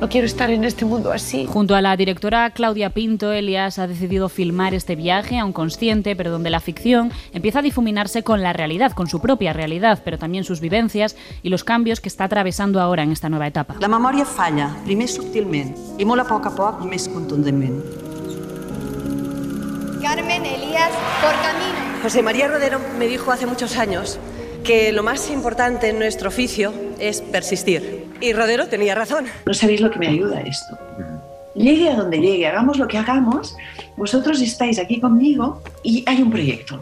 No quiero estar en este mundo así. Junto a la directora Claudia Pinto, Elias ha decidido filmar este viaje, aún consciente, pero donde la ficción empieza a difuminarse con la realidad, con su propia realidad, pero también sus vivencias y los cambios que está atravesando ahora en esta nueva etapa. La memòria falla, primer subtilment i molt a poc a poc més contundentment. Carmen Elías por camino. José María Rodero me dijo hace muchos años que lo más importante en nuestro oficio es persistir. Y Rodero tenía razón. No sabéis lo que me ayuda esto. Llegue a donde llegue, hagamos lo que hagamos, vosotros estáis aquí conmigo y hay un proyecto.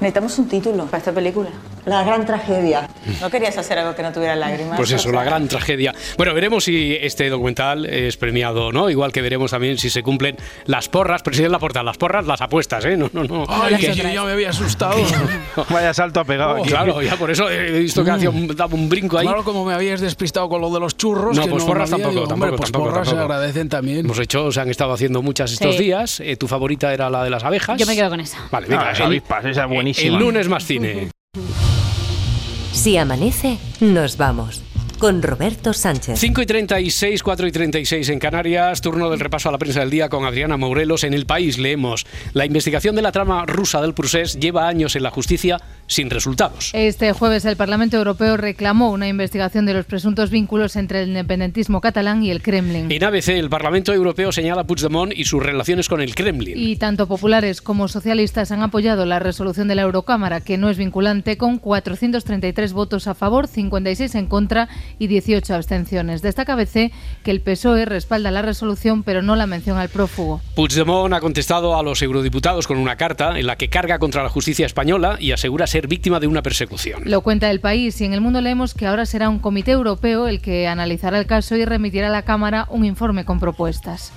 Necesitamos un título para esta película. La gran tragedia. ¿No querías hacer algo que no tuviera lágrimas? Pues eso, la gran tragedia. Bueno, veremos si este documental es premiado o no, igual que veremos también si se cumplen las porras, presidente la porta, las porras, las apuestas, ¿eh? No, no, no. Ay, Que- yo ya me había asustado. Vaya salto ha pegado Oh, aquí. claro, ya por eso he visto que hacía un, daba un brinco ahí. Claro, como me habías despistado con lo de los churros. No, que pues no porras había, tampoco, digo, hombre, tampoco, pues tampoco, porras se tampoco. agradecen también. Hemos hecho, se han estado haciendo muchas estos Sí. días. Eh, tu favorita era la de las abejas. Yo me quedo con esa. Vale, venga, Ah, las avispas, esa es buenísima. El lunes más cine. Si amanece, nos vamos. Con Roberto Sánchez. 5 y 36, 4 y 36 en Canarias, turno del repaso a la prensa del día con Adriana Morelos. En el país leemos, la investigación de la trama rusa del procés lleva años en la justicia sin resultados. Este jueves el Parlamento Europeo reclamó una investigación de los presuntos vínculos entre el independentismo catalán y el Kremlin. En ABC, el Parlamento Europeo señala a Puigdemont y sus relaciones con el Kremlin. Y tanto populares como socialistas han apoyado la resolución de la Eurocámara, que no es vinculante, con 433 votos a favor, 56 en contra y 18 abstenciones. Destaca ABC que el PSOE respalda la resolución, pero no la mención al prófugo. Puigdemont ha contestado a los eurodiputados con una carta en la que carga contra la justicia española y asegura ser víctima de una persecución. Lo cuenta el país y en el mundo leemos que ahora será un comité europeo el que analizará el caso y remitirá a la Cámara un informe con propuestas.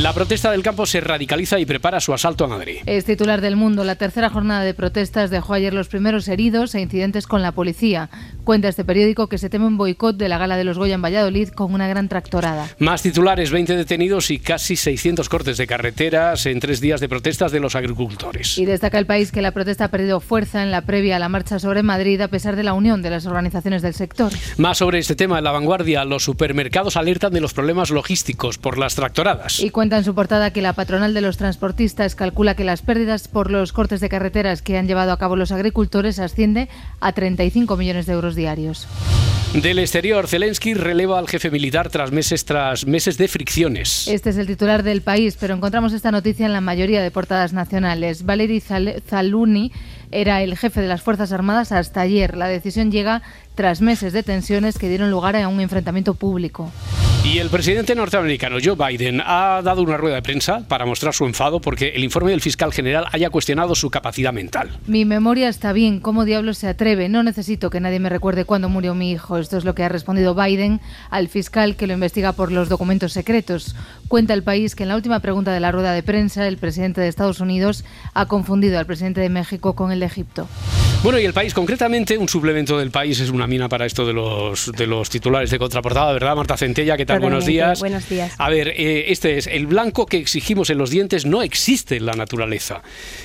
La protesta del campo se radicaliza y prepara su asalto a Madrid. Es titular del mundo. La tercera jornada de protestas dejó ayer los primeros heridos e incidentes con la policía. Cuenta este periódico que se teme un boicot de la gala de los Goya en Valladolid con una gran tractorada. Más titulares, 20 detenidos y casi 600 cortes de carreteras en tres días de protestas de los agricultores. Y destaca el país que la protesta ha perdido fuerza en la previa a la marcha sobre Madrid a pesar de la unión de las organizaciones del sector. Más sobre este tema en la vanguardia, los supermercados alertan de los problemas logísticos por las tractoradas. Y cuenta en su portada que la patronal de los transportistas calcula que las pérdidas por los cortes de carreteras que han llevado a cabo los agricultores asciende a 35 millones de euros diarios. Del exterior, Zelensky releva al jefe militar tras meses tras meses de fricciones. Este es el titular del país, pero encontramos esta noticia en la mayoría de portadas nacionales. Valery Zal- Zaluni era el jefe de las Fuerzas Armadas hasta ayer. La decisión llega tras meses de tensiones que dieron lugar a un enfrentamiento público. Y el presidente norteamericano Joe Biden ha dado una rueda de prensa para mostrar su enfado porque el informe del fiscal general haya cuestionado su capacidad mental. Mi memoria está bien, ¿cómo diablos se atreve? No necesito que nadie me recuerde cuándo murió mi hijo. Esto es lo que ha respondido Biden al fiscal que lo investiga por los documentos secretos. Cuenta el país que en la última pregunta de la rueda de prensa, el presidente de Estados Unidos ha confundido al presidente de México con el de Egipto. Bueno, y el país, concretamente, un suplemento del país es una mina para esto de los, de los titulares de contraportada, ¿verdad, Marta Centella? ¿Qué tal? Buenos días. buenos días. A ver, eh, este es el blanco que exigimos en los dientes no existe en la naturaleza.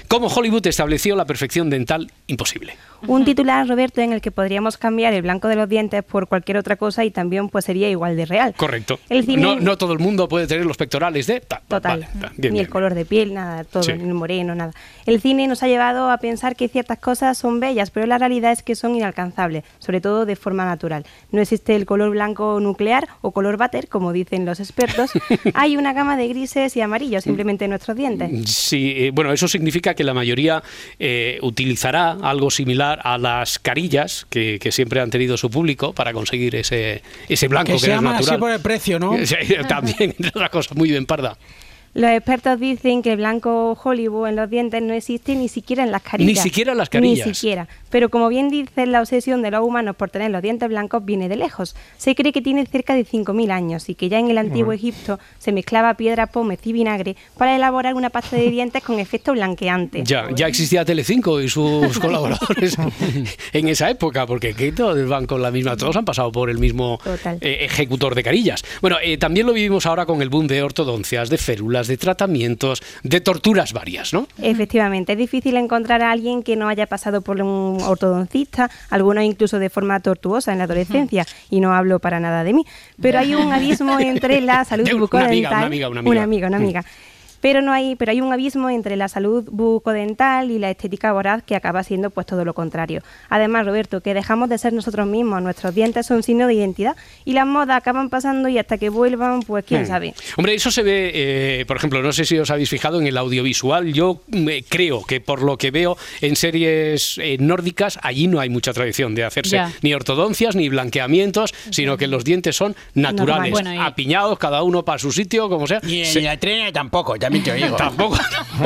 ¿Cómo Hollywood estableció la perfección dental imposible? Un titular, Roberto, en el que podríamos cambiar el blanco de los dientes por cualquier otra cosa y también pues sería igual de real. Correcto. El cine- no, no todo el mundo puede tener los pectorales de... ta, ta, Total. vale, ta, bien, ni bien. el color de piel, nada, todo, Sí. ni el moreno, nada. El cine nos ha llevado a pensar que ciertas cosas son bellas, pero la realidad es que son inalcanzables, sobre todo de forma natural. No existe el color blanco nuclear o color váter, como dicen los expertos. Hay una gama de grises y amarillos simplemente en nuestros dientes. Sí, eh, bueno, eso significa que la mayoría eh, utilizará algo similar a las carillas que, que siempre han tenido su público para conseguir ese, ese blanco Que que, se llaman así por el precio, ¿no? Sí, También, entre otras cosas, muy bien, Parda. Los expertos dicen que el blanco Hollywood en los dientes no existe ni siquiera en las carillas. Ni siquiera en las carillas. Ni siquiera. Pero como bien dicen, la obsesión de los humanos por tener los dientes blancos viene de lejos. Se cree que tiene cerca de 5.000 años y que ya en el antiguo. Egipto se mezclaba piedra, pómez y vinagre para elaborar una pasta de dientes con efecto blanqueante. Ya, ya existía Telecinco y sus colaboradores en esa época, porque que todos van con la misma, todos han pasado por el mismo eh, ejecutor de carillas. Bueno, eh, también lo vivimos ahora con el boom de ortodoncias, de férulas, de tratamientos, de torturas varias, ¿no? Efectivamente, es difícil encontrar a alguien que no haya pasado por un ortodoncista, algunos incluso de forma tortuosa en la adolescencia, y no hablo para nada de mí. Pero hay un abismo entre la salud De una bucodental. amiga, una amiga, una amiga. Una amiga, una Mm. amiga. Pero no hay, pero hay un abismo entre la salud bucodental y la estética voraz que acaba siendo pues todo lo contrario. Además, Roberto, que dejamos de ser nosotros mismos, nuestros dientes son signo de identidad y las modas acaban pasando y hasta que vuelvan, pues quién Hmm. sabe. Hombre, eso se ve, eh, por ejemplo, no sé si os habéis fijado en el audiovisual. Yo mm, eh, creo que por lo que veo en series eh, nórdicas, allí no hay mucha tradición de hacerse Ya. ni ortodoncias ni blanqueamientos, sino que los dientes son naturales, Bueno, y- apiñados, cada uno para su sitio, como sea. Y en Se- la trena tampoco, también te digo. Tampoco.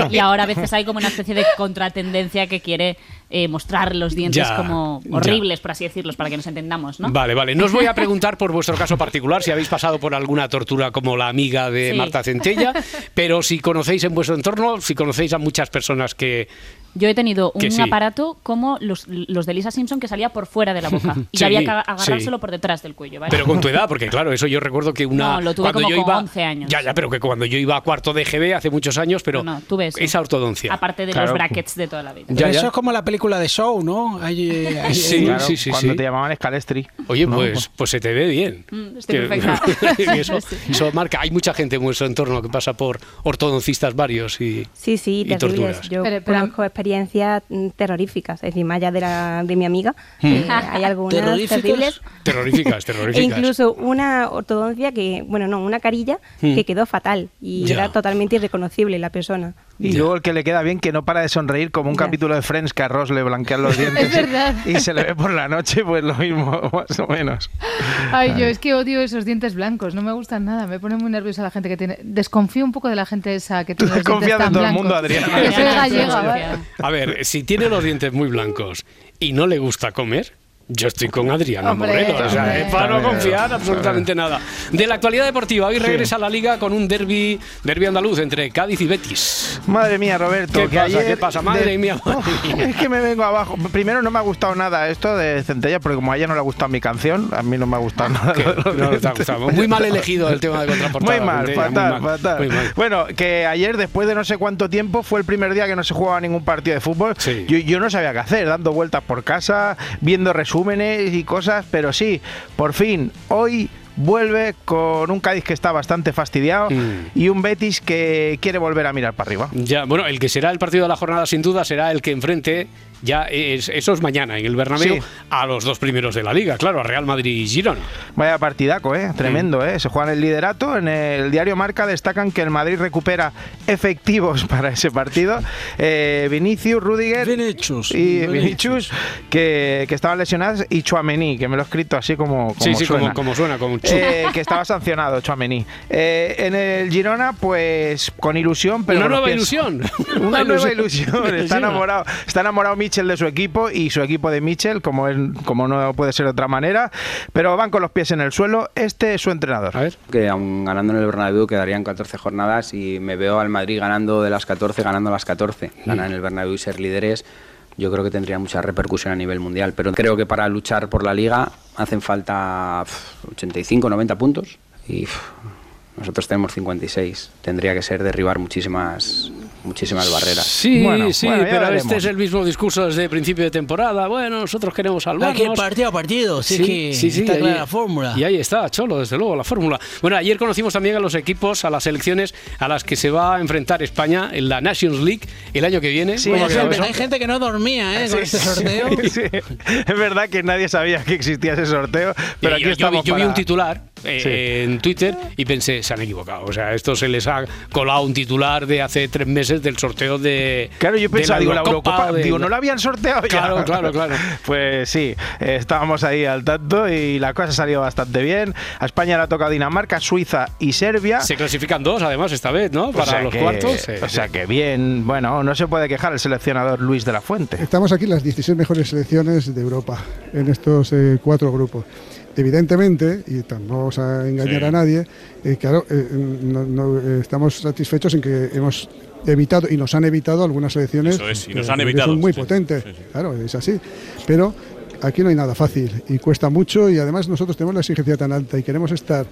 Y ahora a veces hay como una especie de contratendencia que quiere eh, mostrar los dientes Ya, como ya. horribles, por así decirlos, para que nos entendamos, ¿no? Vale, vale. No os voy a preguntar por vuestro caso particular si habéis pasado por alguna tortura como la amiga de Sí. Marta Centella, pero si conocéis en vuestro entorno, si conocéis a muchas personas que... Yo he tenido un sí. aparato como los, los de Lisa Simpson que salía por fuera de la boca y Sí, había que agarrárselo sí. por detrás del cuello, ¿vale? Pero con tu edad, porque claro, eso yo recuerdo que una... No, lo tuve cuando como yo con iba, 11 años. Ya, ya, pero que cuando yo iba a cuarto de GB hace muchos años, pero No, no, tuve eso. esa ortodoncia. Aparte de Claro. los brackets de toda la vida. Ya, ya. eso es como la película de Show, ¿no? Hay, eh, hay- Sí, Claro, sí, sí, cuando sí. te llamaban Scalestri. Oye, ¿no? pues, pues se te ve bien. Mm, estoy Que- eso, eso marca. Hay mucha gente en vuestro entorno que pasa por ortodoncistas varios y, Sí, sí, y terribles. torturas. Yo Pero- pero- conozco experiencias mm, terroríficas. Es decir, más allá de, la, de mi amiga, Hmm. eh, hay algunas ¿Terroríficas? terribles. Terroríficas, E terroríficas. incluso una ortodoncia que, bueno, no, una carilla Hmm. que quedó fatal y Ya. era totalmente irreconocible la persona. Y luego el que le queda bien, que no para de sonreír, como un Ya. capítulo de Friends que a Ross le blanquean los dientes. Es verdad. Y se le ve por la noche, pues lo mismo, más o menos. Ay, yo es que odio esos dientes blancos, no me gustan nada, me pone muy nerviosa la gente que tiene... Desconfío un poco de la gente esa que tiene los dientes Desconfías de tan todo el blancos. mundo, soy gallega, ¿vale? A ver, si tiene los dientes muy blancos y no le gusta comer, yo estoy con Adriana Hombre, Moreno. O sea, hombre. es para no confiar absolutamente nada. De la actualidad deportiva, hoy regresa a la liga con un derby, derby andaluz entre Cádiz y Betis. Madre mía, Roberto. ¿Qué que pasa? ayer ¿Qué pasa? Madre de- mía, madre Uf, mía. Es que me vengo abajo. Primero, no me ha gustado nada esto de Centella, porque como a ella no le ha gustado mi canción, a mí no me ha gustado nada. No ha dientes. gustado. Muy mal elegido el tema de contraportada. Muy mal, Centella, muy fatal, mal, fatal. muy mal. Bueno, que ayer, después de no sé cuánto tiempo, fue el primer día que no se jugaba ningún partido de fútbol. Sí. Yo, yo no sabía qué hacer, dando vueltas por casa, viendo resúmenes y cosas, pero sí, por fin, hoy vuelve con un Cádiz que está bastante fastidiado Mm. y un Betis que quiere volver a mirar para arriba. Ya, bueno, el que será el partido de la jornada sin duda será el que enfrente ya es, eso es mañana en el Bernabéu Sí. a los dos primeros de la liga, claro, a Real Madrid y Girona. Vaya partidaco, ¿eh? Tremendo, ¿eh? Se juega en el liderato. En el diario Marca destacan que el Madrid recupera efectivos para ese partido. Eh, Vinicius, Rudiger Vinicius. y Vinicius. Que, que estaban lesionados, y Chuamení, que me lo he escrito así como, como sí, sí, suena. como, como suena, como. Eh, que estaba sancionado, Chuamení. Eh, en el Girona, pues con ilusión, pero Una nueva pies- ilusión. Una nueva ilusión. Está enamorado, está enamorado Mitchell de su equipo y su equipo de Mitchell, como, es, como no puede ser de otra manera. Pero van con los pies en el suelo. Este es su entrenador. A ver. que aún ganando en el Bernabéu quedarían 14 jornadas y me veo al Madrid ganando de las 14, ganando las 14. Ganar en el Bernabéu y ser líderes yo creo que tendría mucha repercusión a nivel mundial, pero creo que para luchar por la liga hacen falta pf, 85, 90 puntos y nosotros tenemos 56. Tendría que ser derribar muchísimas muchísimas barreras. Sí, Bueno, sí, bueno, pero veremos. este es el mismo discurso desde principio de temporada. Bueno, nosotros queremos salvarnos. Aquí el partido a partido, sí, que está ahí- clara la fórmula. Y ahí está, Cholo, desde luego, la fórmula. Bueno, ayer conocimos también a los equipos, a las selecciones a las que se va a enfrentar España en la Nations League el año que viene. Oye, ¿Cómo ha quedado gente, eso? hay gente que no dormía ¿eh? con Sí, este sí, sorteo. sí. Es verdad que nadie sabía que existía ese sorteo, pero aquí yo, yo vi- estamos yo vi para- un titular eh, Sí. en Twitter y pensé, se han equivocado. O sea, esto se les ha colado un titular de hace tres meses del sorteo de. Claro, yo pensaba, digo, la Eurocopa, de- digo, no la habían sorteado ya. Claro, claro, claro. Pues sí, estábamos ahí al tanto y la cosa ha salido bastante bien. A España le ha tocado Dinamarca, Suiza y Serbia. Se clasifican dos, además, esta vez, ¿no? O Para sea los que- cuartos. Sí, o sí. sea que bien, bueno, no se puede quejar el seleccionador Luis de la Fuente. Estamos aquí las 16 mejores selecciones de Europa en estos eh, cuatro grupos. Evidentemente, y no vamos a engañar Sí. a nadie, eh, claro, eh, no- no, eh, estamos satisfechos en que hemos evitado y nos han evitado algunas selecciones Eso es, y nos han evitado, son muy sí, potentes. Claro, es así. Pero aquí no hay nada fácil y cuesta mucho y además nosotros tenemos la exigencia tan alta y queremos estar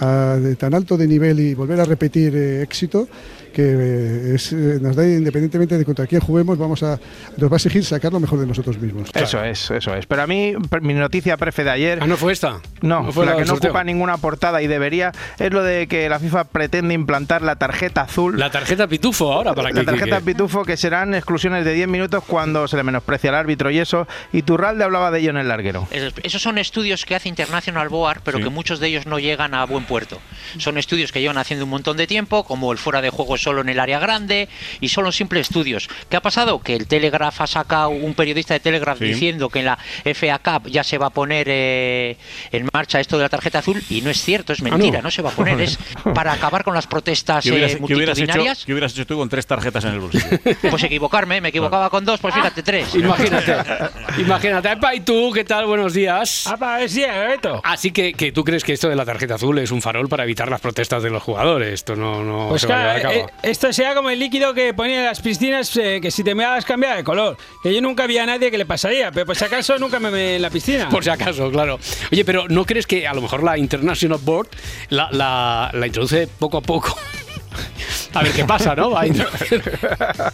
a- de tan alto de nivel y volver a repetir eh, éxito que eh, es, eh, nos da independientemente de contra quién juguemos, vamos a, nos va a exigir sacar lo mejor de nosotros mismos. Eso es, eso es. Pero a mí, mi noticia prefe de ayer. Ah, no fue esta. No, No fue la la que no sorteo. ocupa ninguna portada y debería, es lo de que la FIFA pretende implantar la tarjeta azul. La tarjeta pitufo ahora para La que. tarjeta que- pitufo que serán exclusiones de 10 minutos cuando se le menosprecia al árbitro y eso. Y Turralde hablaba de ello en el larguero. Es- Esos son estudios que hace International Board, pero Sí. que muchos de ellos no llegan a buen puerto. Son estudios que llevan haciendo un montón de tiempo, como el fuera de juego solo en el área grande, y son los simples estudios. ¿Qué ha pasado? Que el Telegraph ha sacado, un periodista de Telegraph Sí. diciendo que en la FA Cup ya se va a poner eh, en marcha esto de la tarjeta azul, y no es cierto, es mentira, no. no. se va a poner, es para acabar con las protestas ¿Qué hubieras, eh, qué hubieras hecho, multitudinarias. qué hubieras hecho tú con tres tarjetas en el bolsillo? Pues equivocarme, me equivocaba con dos, pues fíjate, tres. Imagínate, imagínate. Epa, ¿y tú qué tal? Buenos días. Así que, que tú crees que esto de la tarjeta azul es un farol para evitar las protestas de los jugadores. Esto no, no Pues se va a llevar a cabo. eh, esto sea como el líquido que ponía en las piscinas eh, que si te meabas cambiaba de color. Que yo nunca vi a nadie que le pasaría, pero por si acaso nunca me meé en la piscina. Por si acaso, claro. Oye, pero ¿no crees que a lo mejor la International Board la, la, la introduce poco a poco? A ver qué pasa, ¿no?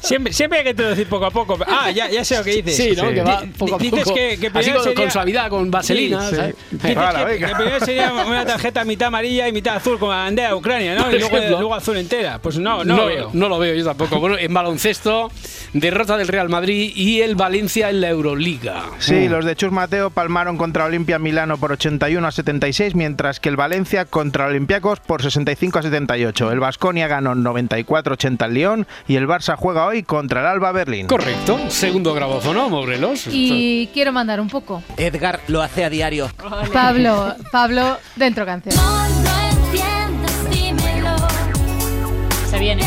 Siempre, siempre hay que introducir poco a poco. Ah, ya, ya sé lo que dices. Sí, ¿no? Que va poco a dices poco. Que, que Así con- sería- con suavidad, con vaselina, Sí, ¿sabes? sí. Dices Hala, que, venga. que primero sería una tarjeta mitad amarilla y mitad azul con la bandera de Ucrania, ¿no? Por Y luego, azul entera. Pues no, no, no, lo veo. no lo veo yo tampoco. Bueno, en baloncesto, derrota del Real Madrid y el Valencia en la Euroliga. Sí, los de Chus Mateo palmaron contra Olimpia Milano por 81 a 76, mientras que el Valencia contra Olympiacos por 65 a 78. El Vasconia ganó 94-80 al Lyon y el Barça juega hoy contra el Alba Berlín. Correcto. Segundo grabófono, Morelos. Y quiero mandar un poco. Edgar lo hace a diario. Pablo, Pablo, dentro canción. Se viene.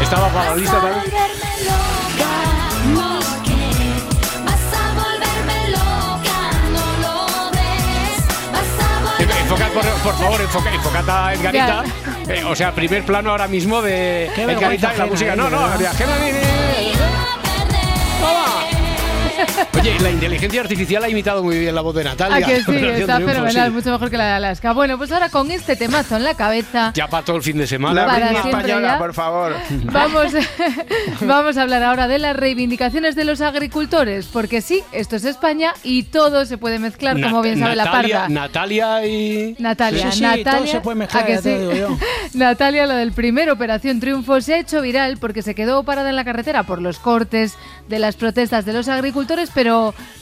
Estaba para la lista también. Enfocad, por, por favor, enfoca, enfocad a Edgarita. Eh, o sea, primer plano ahora mismo de Edgarita y la música. eh, No, no, de ajena ni- Oye, la inteligencia artificial ha imitado muy bien la voz de Natalia. Que sí, Operación está fenomenal, sí. mucho mejor que la de Alaska. Bueno, pues ahora con este temazo en la cabeza, Ya para todo el fin de semana. La Para española, ya. por favor. Vamos, vamos a hablar ahora de las reivindicaciones de los agricultores, porque sí, esto es España y todo se puede mezclar, como bien sabe la Natalia, parda. Natalia y. Natalia, Sí, sí, Natalia, todo se puede mezclar, ¿a que ya te sí? lo digo yo. Natalia, lo del primer Operación Triunfo, se ha hecho viral porque se quedó parada en la carretera por los cortes de las protestas de los agricultores, pero,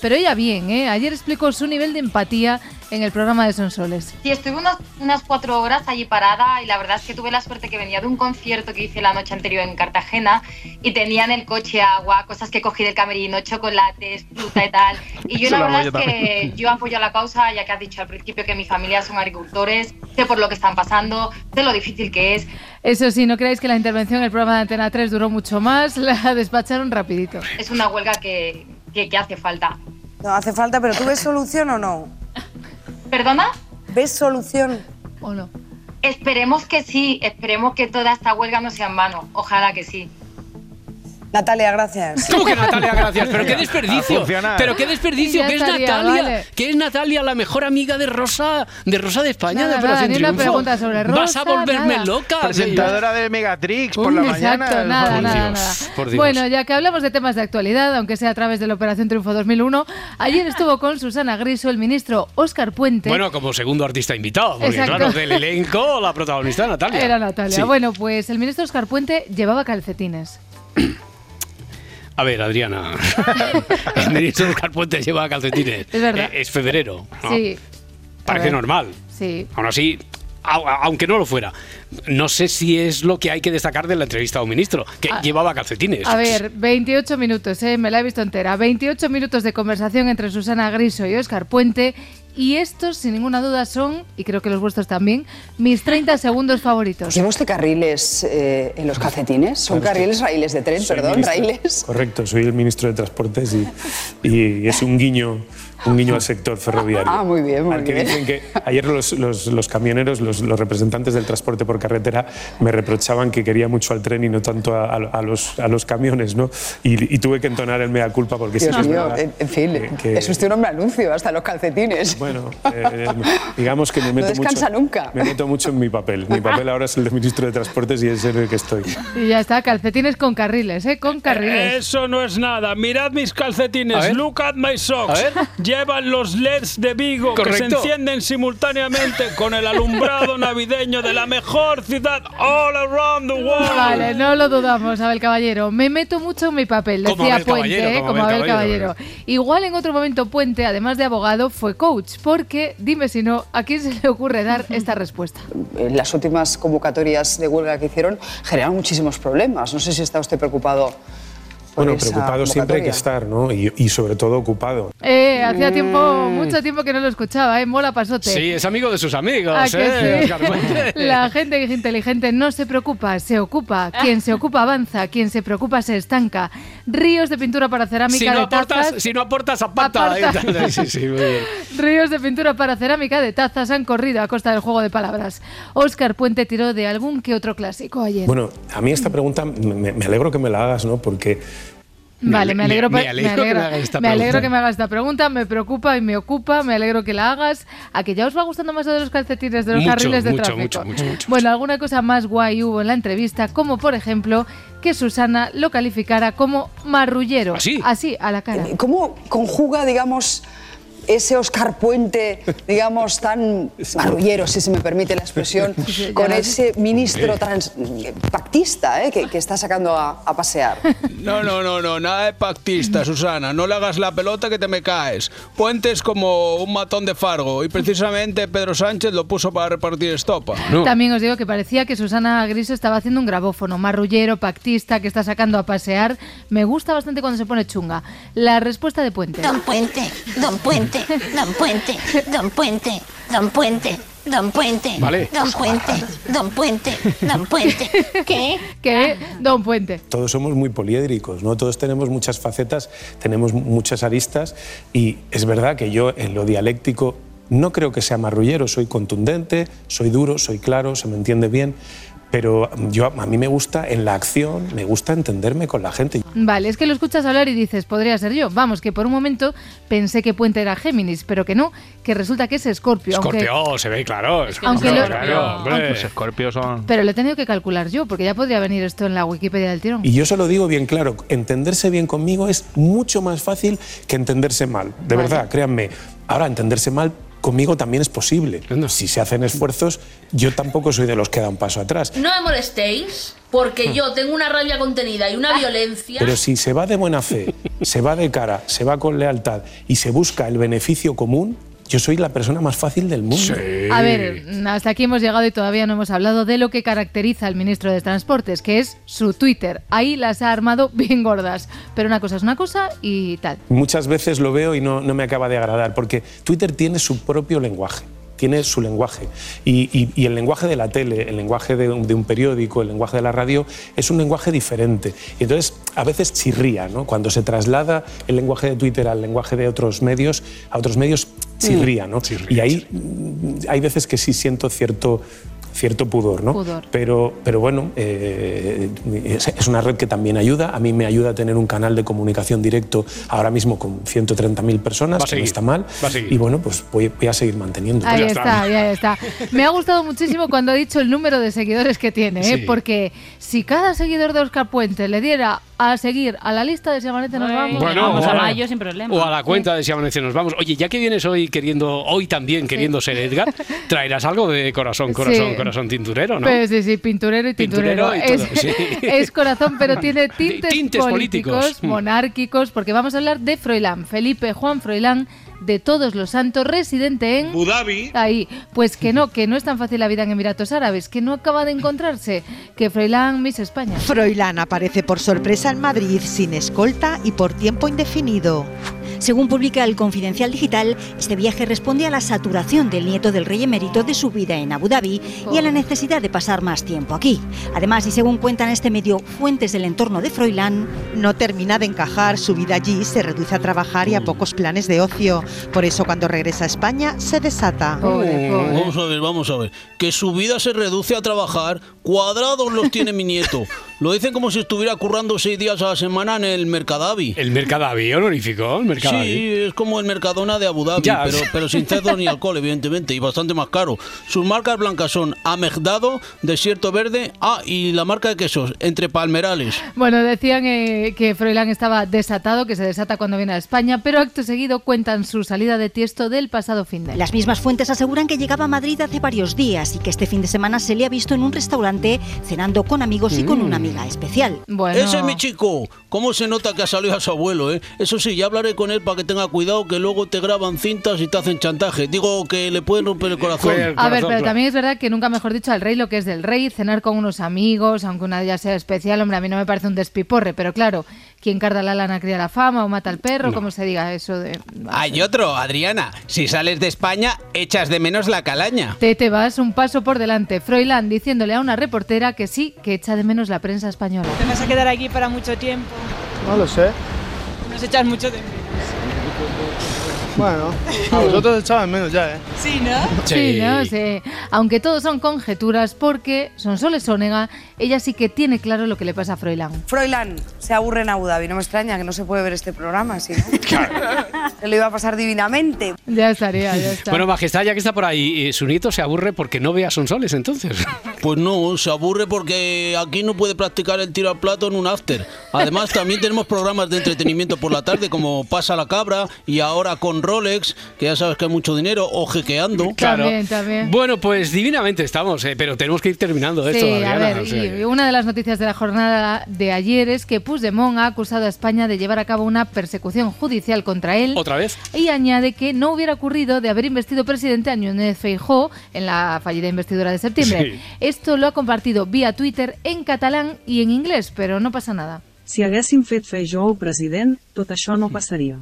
pero ella bien, ¿eh? Ayer explicó su nivel de empatía en el programa de Sonsoles. Sí, estuve unas, unas cuatro horas allí parada y la verdad es que tuve la suerte que venía de un concierto que hice la noche anterior en Cartagena y tenía en el coche agua, cosas que cogí del camerino, chocolates, fruta y tal. Y yo la verdad es que yo apoyo la causa, ya que has dicho al principio que mi familia son agricultores, sé por lo que están pasando, sé lo difícil que es. Eso sí, no creáis que la intervención en el programa de Antena 3 duró mucho más, la despacharon rapidito. Es una huelga que, que, que hace falta. No hace falta, pero ¿tú ves solución o no? ¿Perdona? ¿Ves solución? ¿O no? Esperemos que sí, esperemos que toda esta huelga no sea en vano, ojalá que sí. Natalia, gracias. ¿Cómo que Natalia, gracias? Pero qué desperdicio. Pero qué desperdicio, que es estaría, Natalia, vale. que es Natalia la mejor amiga de Rosa, de Rosa de España Nada, de Operación nada, ni una Triunfo. pregunta sobre Vas a Rosa, volverme nada. loca. Presentadora de Megatrix por la Exacto, mañana. nada, Por nada, Dios, nada. por Dios. Bueno, ya que hablamos de temas de actualidad, aunque sea a través de la Operación Triunfo 2001, ayer estuvo con Susana Griso el ministro Óscar Puente. Bueno, como segundo artista invitado, porque Exacto. claro, del elenco la protagonista Natalia. Era Natalia. Sí. Bueno, pues el ministro Óscar Puente llevaba calcetines. A ver, Adriana. el ministro Oscar Puente lleva calcetines. Es verdad. Eh, es febrero. ¿no? Sí, Parece normal. sí. Aún así, au- aunque no lo fuera, no sé si es lo que hay que destacar de la entrevista a un ministro, que llevaba calcetines. A ver, 28 minutos, ¿eh? me la he visto entera. 28 minutos de conversación entre Susana Griso y Óscar Puente. Y estos, sin ninguna duda, son, y creo que los vuestros también, mis 30 segundos favoritos. ¿Lleva usted carriles eh, en los calcetines? ¿Son Claro, carriles, raíles de tren, Soy perdón, ministro- raíles? Correcto, soy el ministro de Transportes y, y es un guiño, un guiño al sector ferroviario. Ah, muy bien, muy Al que bien. dicen que ayer los, los- los camioneros, los, los representantes del transporte por carretera, me reprochaban que quería mucho al tren y no tanto a, a- a los, a los camiones, ¿no? Y, y tuve que entonar el mea culpa porque sí Dios que es mío, verdad en, fin, que- es usted un hombre anuncio, hasta los calcetines. Bueno, eh, digamos que me No meto descansa mucho, nunca. Me meto mucho en mi papel. Mi papel ahora es el de ministro de Transportes y es en el que estoy. Y ya está, calcetines con carriles, ¿eh? Con carriles. Eso no es nada. Mirad mis A calcetines. ver. Look at my socks. Llevan los LEDs de Vigo que se encienden simultáneamente con el alumbrado navideño de la mejor ciudad all around the world. Vale, no lo dudamos, Abel Caballero. Me meto mucho en mi papel, Como decía Abel Puente, Caballero, ¿eh? como como Abel Caballero, Caballero. Igual en otro momento Puente, además de abogado, fue coach, porque, dime si no, ¿a quién se le ocurre dar esta respuesta? Las últimas convocatorias de huelga que hicieron generaron muchísimos problemas. No sé si está usted preocupado. Por Bueno, preocupado siempre hay que estar, ¿no? Y, y sobre todo ocupado. Eh, hacía Mm. tiempo, mucho tiempo que no lo escuchaba, ¿eh? Mola pasote. Sí, es amigo de sus amigos, ¿A que ¿eh? sí? Oscar. La gente que es inteligente no se preocupa, se ocupa. Quien se ocupa avanza, quien se preocupa se estanca. Ríos de pintura para cerámica Si no, de aportas, tazas. si no aportas, aparta. Aparta. Sí, sí, muy bien. Ríos de pintura para cerámica de tazas han corrido a costa del juego de palabras. Óscar Puente tiró de algún que otro clásico ayer. Bueno, a mí esta pregunta me, me alegro que me la hagas, ¿no? Porque Vale, me alegro, me me alegro que me esta alegro pregunta. que me hagas esta pregunta, me preocupa y me ocupa, me alegro que la hagas. ¿A que ya os va gustando más de los calcetines de los Mucho, carriles de mucho, tráfico? mucho, mucho, mucho, Bueno, alguna cosa más guay hubo en la entrevista, como por ejemplo que Susana lo calificara como marrullero. ¿Así? Así, a la cara. ¿Cómo conjuga, digamos, ese Oscar Puente, digamos, tan marrullero, si se me permite la expresión, con ese ministro trans, pactista eh, que, que está sacando a, a pasear? No, no, no, no, nada de pactista, Susana. No le hagas la pelota que te me caes. Puente es como un matón de Fargo y precisamente Pedro Sánchez lo puso para repartir estopa. También os digo que parecía que Susana Griso estaba haciendo un grabófono, marrullero, pactista, que está sacando a pasear. Me gusta bastante cuando se pone chunga. La respuesta de Puente. Don Puente, Don Puente, Don Puente, Don Puente, Don Puente, Don Puente, Vale. Don Puente, Don Puente, Don Puente. ¿Qué? ¿Qué? Don Puente. todos somos muy poliédricos, ¿no? Todos tenemos muchas facetas, tenemos muchas aristas y es verdad que yo en lo dialéctico no creo que sea marrullero, soy contundente, soy duro, soy claro, se me entiende bien, pero yo a mí me gusta en la acción, me gusta entenderme con la gente. Vale, es que lo escuchas hablar y dices, podría ser yo. Vamos, que por un momento pensé que Puente era Géminis, pero que no, que resulta que es Escorpio. aunque- Escorpio, se ve claro. Aunque Aunque lo- claro, hombre. Los escorpios son. Pero lo he tenido que calcular yo, porque ya podría venir esto en la Wikipedia del tirón. Y yo se lo digo bien claro, entenderse bien conmigo es mucho más fácil que entenderse mal, de Vale. verdad, créanme. Ahora, entenderse mal conmigo también es posible. Si se hacen esfuerzos, yo tampoco soy de los que dan paso atrás. No me molestéis, porque yo tengo una rabia contenida y una violencia. Pero si se va de buena fe, se va de cara, se va con lealtad y se busca el beneficio común, yo soy la persona más fácil del mundo. A ver, hasta aquí hemos llegado y todavía no hemos hablado de lo que caracteriza al ministro de Transportes, que es su Twitter. Ahí las ha armado bien gordas. Pero una cosa es una cosa y tal. Muchas veces lo veo y no, no me acaba de agradar, porque Twitter tiene su propio lenguaje. Tiene su lenguaje. Y, y- y el lenguaje de la tele, el lenguaje de un, de un periódico, el lenguaje de la radio, es un lenguaje diferente. Y entonces a veces chirría, ¿no? Cuando se traslada el lenguaje de Twitter al lenguaje de otros medios, a otros medios chirría, ¿no? y ahí mm, hay veces que sí siento cierto cierto pudor, ¿no? Pudor. Pero, pero bueno, eh, es, una red que también ayuda. A mí me ayuda a tener un canal de comunicación directo ahora mismo con 130.000 personas, Va a que no está mal. va a seguir. Y bueno, pues voy, voy a seguir manteniendo. Ahí está, ahí está. Me ha gustado muchísimo cuando ha dicho el número de seguidores que tiene, ¿eh? Sí. porque si cada seguidor de Oscar Puente le diera a seguir a la lista de Si Amanece Nos Vamos, Bueno, vamos a mayo sin problema. O a la cuenta de si amanece nos vamos. Oye, ya que vienes hoy queriendo, hoy también queriendo ser Edgar, traerás algo de corazón, corazón, Sí. corazón tinturero, ¿no? Pues sí, sí, pinturero y tinturero. Pinturero y todo, es, sí. es corazón, pero tiene tintes, Tintes políticos. políticos, Mm. monárquicos, porque vamos a hablar de Froilán, Felipe Juan Froilán, de Todos los Santos, residente en... Abu Dhabi. Ahí, pues que no, que no es tan fácil la vida en Emiratos Árabes, que no acaba de encontrarse, que Froilán Miss España. Froilán aparece por sorpresa en Madrid sin escolta y por tiempo indefinido. Según publica el Confidencial Digital, este viaje responde a la saturación del nieto del rey emérito de su vida en Abu Dhabi y a la necesidad de pasar más tiempo aquí. Además, y según cuentan este medio fuentes del entorno de Froilán, No termina de encajar, su vida allí se reduce a trabajar y a pocos planes de ocio. Por eso cuando regresa a España se desata. Vamos a ver, vamos a ver. Que su vida se reduce a trabajar, cuadrados los tiene mi nieto. Lo dicen como si estuviera currando seis días a la semana en el Mercadavi. El Mercadavi, honorífico, el Mercadavi. Sí, es como el Mercadona de Abu Dhabi, Ya. pero, pero sin cerdo ni alcohol, evidentemente, y bastante más caro. Sus marcas blancas son Amegdado, Desierto Verde, ah, y la marca de quesos, Entre Palmerales. Bueno, decían eh, que Froilán estaba desatado, que se desata cuando viene a España, pero acto seguido cuentan su salida de Tiesto del pasado fin de las mismas fuentes aseguran que llegaba a Madrid hace varios días y que este fin de semana se le ha visto en un restaurante cenando con amigos y con una amiga especial. Ese es mi chico. ¿Cómo se nota que ha salido a su abuelo, eh? Eso sí, ya hablaré con él para que tenga cuidado que luego te graban cintas y te hacen chantaje. Digo que le pueden romper el corazón. A ver, pero también es verdad que nunca mejor dicho al rey lo que es del rey, cenar con unos amigos, aunque una de ellas sea especial, hombre, a mí no me parece un despiporre, pero claro, quien carda la lana cría la fama o mata al perro, como se diga eso de... Hay otro, Adriana. Si sales de España, echas de menos la calaña. Te te vas un paso por delante. Froilán diciéndole a una reportera que sí, que echa de menos la prensa española. ¿Te vas a quedar aquí para mucho tiempo? No lo sé. Nos echas mucho de menos. Bueno, a vosotros echaban menos ya, ¿eh? Sí, ¿no? Sí, ¿no? Sí. Aunque todo son conjeturas, porque Sonsoles Sónega, ella sí que tiene claro lo que le pasa a Froilán. Froilán se aburre en Abu Dhabi. No me extraña que no se puede ver este programa, ¿sí? no? Se lo iba a pasar divinamente. Ya estaría, ya está. Bueno, Majestad, ya que está por ahí, eh, su nieto se aburre porque no ve a Sonsoles, entonces. Pues no, se aburre porque aquí no puede practicar el tiro al plato en un after. Además, también tenemos programas de entretenimiento por la tarde, como Pasa la Cabra y ahora con Rolex, que ya sabes que hay mucho dinero, o jequeando. Claro. También, también. Bueno, pues divinamente estamos, eh, pero tenemos que ir terminando esto, Sí, a ver, o sea y que- una de las noticias de la jornada de ayer es que Puigdemont ha acusado a España de llevar a cabo una persecución judicial contra él. ¿Otra vez? Y añade que no hubiera ocurrido de haber investido presidente a Núñez Feijó en la fallida investidura de septiembre. Sí. Esto lo ha compartido vía Twitter en catalán y en inglés, pero no pasa nada. Si haguéssim fet Feijó president, tot això no passaria.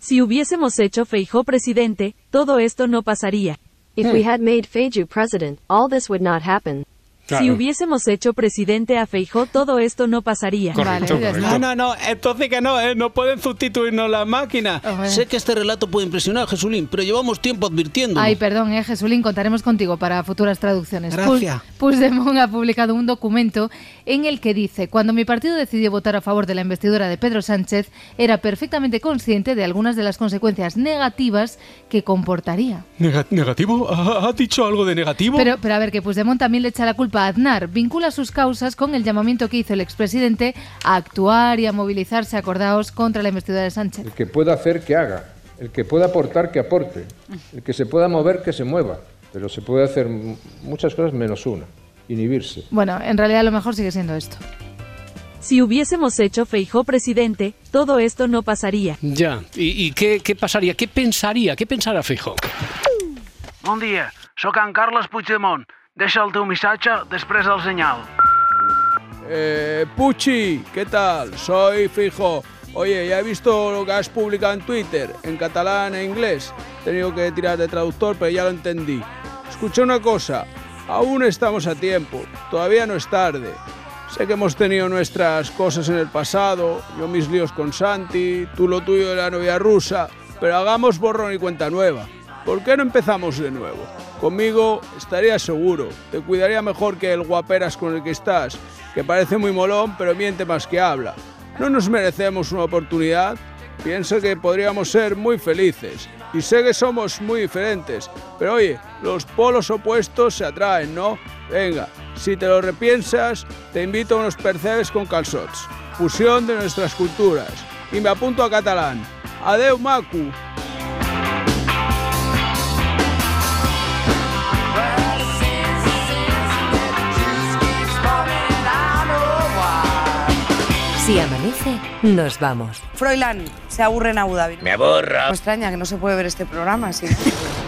Si hubiésemos hecho Feijó presidente, todo esto no pasaría. If Hmm. we had made Feiju president, all this would not happen. Si hubiésemos hecho presidente a Feijó, todo esto no pasaría. No, no, no, entonces que no, ¿eh? no pueden sustituirnos la máquina. Hombre. Sé que este relato puede impresionar, Jesulín, pero llevamos tiempo advirtiendo. Ay, perdón, eh, Jesulín, contaremos contigo para futuras traducciones. Gracias. Puig- Puigdemont ha publicado un documento en el que dice, cuando mi partido decidió votar a favor de la investidura de Pedro Sánchez, era perfectamente consciente de algunas de las consecuencias negativas que comportaría. ¿Negativo? ¿Ha, dicho algo de negativo? Pero, pero a ver, que Puigdemont también le echa la culpa a Aznar. Vincula sus causas con el llamamiento que hizo el expresidente a actuar y a movilizarse, acordaos, contra la investidura de Sánchez. El que pueda hacer, que haga. El que pueda aportar, que aporte. El que se pueda mover, que se mueva. Pero se puede hacer muchas cosas menos una. Inhibirse. Bueno, en realidad lo mejor sigue siendo esto. Si hubiésemos hecho Feijó presidente, todo esto no pasaría. Ya, ¿y, y qué, qué pasaría? ¿Qué pensaría? ¿Qué pensará Fijo? Bon dia, sóc en Carles Puigdemont. Deixa el teu missatge després del senyal. Eh, Puchi, ¿qué tal? Soy Fijo. Oye, ya he visto lo que has publicado en Twitter, en catalán e inglés. He tenido que tirar de traductor, pero ya lo entendí. Escucha una cosa, aún estamos a tiempo, todavía no es tarde. Sé que hemos tenido nuestras cosas en el pasado, yo mis líos con Santi, tú lo tuyo de la novia rusa, pero hagamos borrón y cuenta nueva. ¿Por qué no empezamos de nuevo? Conmigo estaría seguro. Te cuidaría mejor que el guaperas con el que estás, que parece muy molón, pero miente más que habla. ¿No nos merecemos una oportunidad? Pienso que podríamos ser muy felices. Y sé que somos muy diferentes, pero oye, los polos opuestos se atraen, ¿no? Venga, si te lo repiensas, te invito a unos percebes con calzots. Fusión de nuestras culturas. Y me apunto a catalán. Adeu, Macu. Si amanece, nos vamos. Froilán se aburre en Abu Dhabi. Me aborra. Me extraña que no se puede ver este programa así.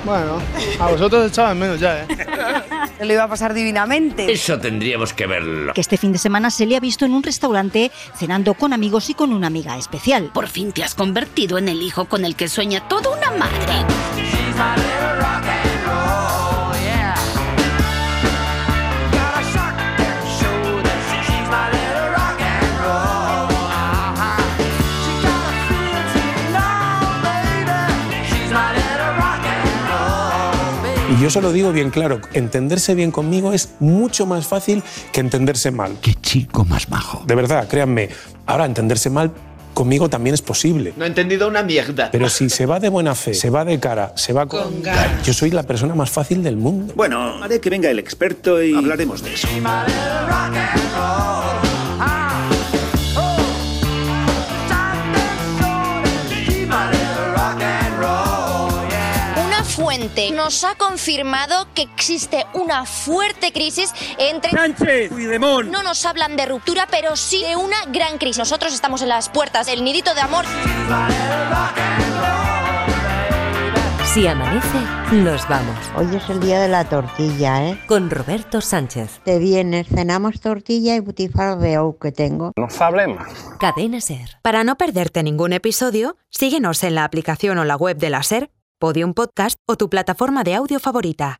Bueno, a vosotros echaban menos ya, ¿eh? Se lo iba a pasar divinamente. Eso tendríamos que verlo. Que este fin de semana se le ha visto en un restaurante cenando con amigos y con una amiga especial. Por fin te has convertido en el hijo con el que sueña toda una madre. Y yo se lo digo bien claro, entenderse bien conmigo es mucho más fácil que entenderse mal. Qué chico más majo. De verdad, créanme. Ahora, entenderse mal conmigo también es posible. No he entendido una mierda. Pero si se va de buena fe, se va de cara, se va con... Yo soy la persona más fácil del mundo. Bueno, haré que venga el experto y hablaremos de eso. Nos ha confirmado que existe una fuerte crisis entre Sánchez, Puigdemont. No nos hablan de ruptura, pero sí de una gran crisis. Nosotros estamos en las puertas del nidito de amor. Si amanece, nos vamos. Hoy es el día de la tortilla, ¿eh? Con Roberto Sánchez. Te vienes, cenamos tortilla y butifarra de ou que tengo. No hablemos. Cadena Ser. Para no perderte ningún episodio, síguenos en la aplicación o la web de la Ser, Podium Podcast o tu plataforma de audio favorita.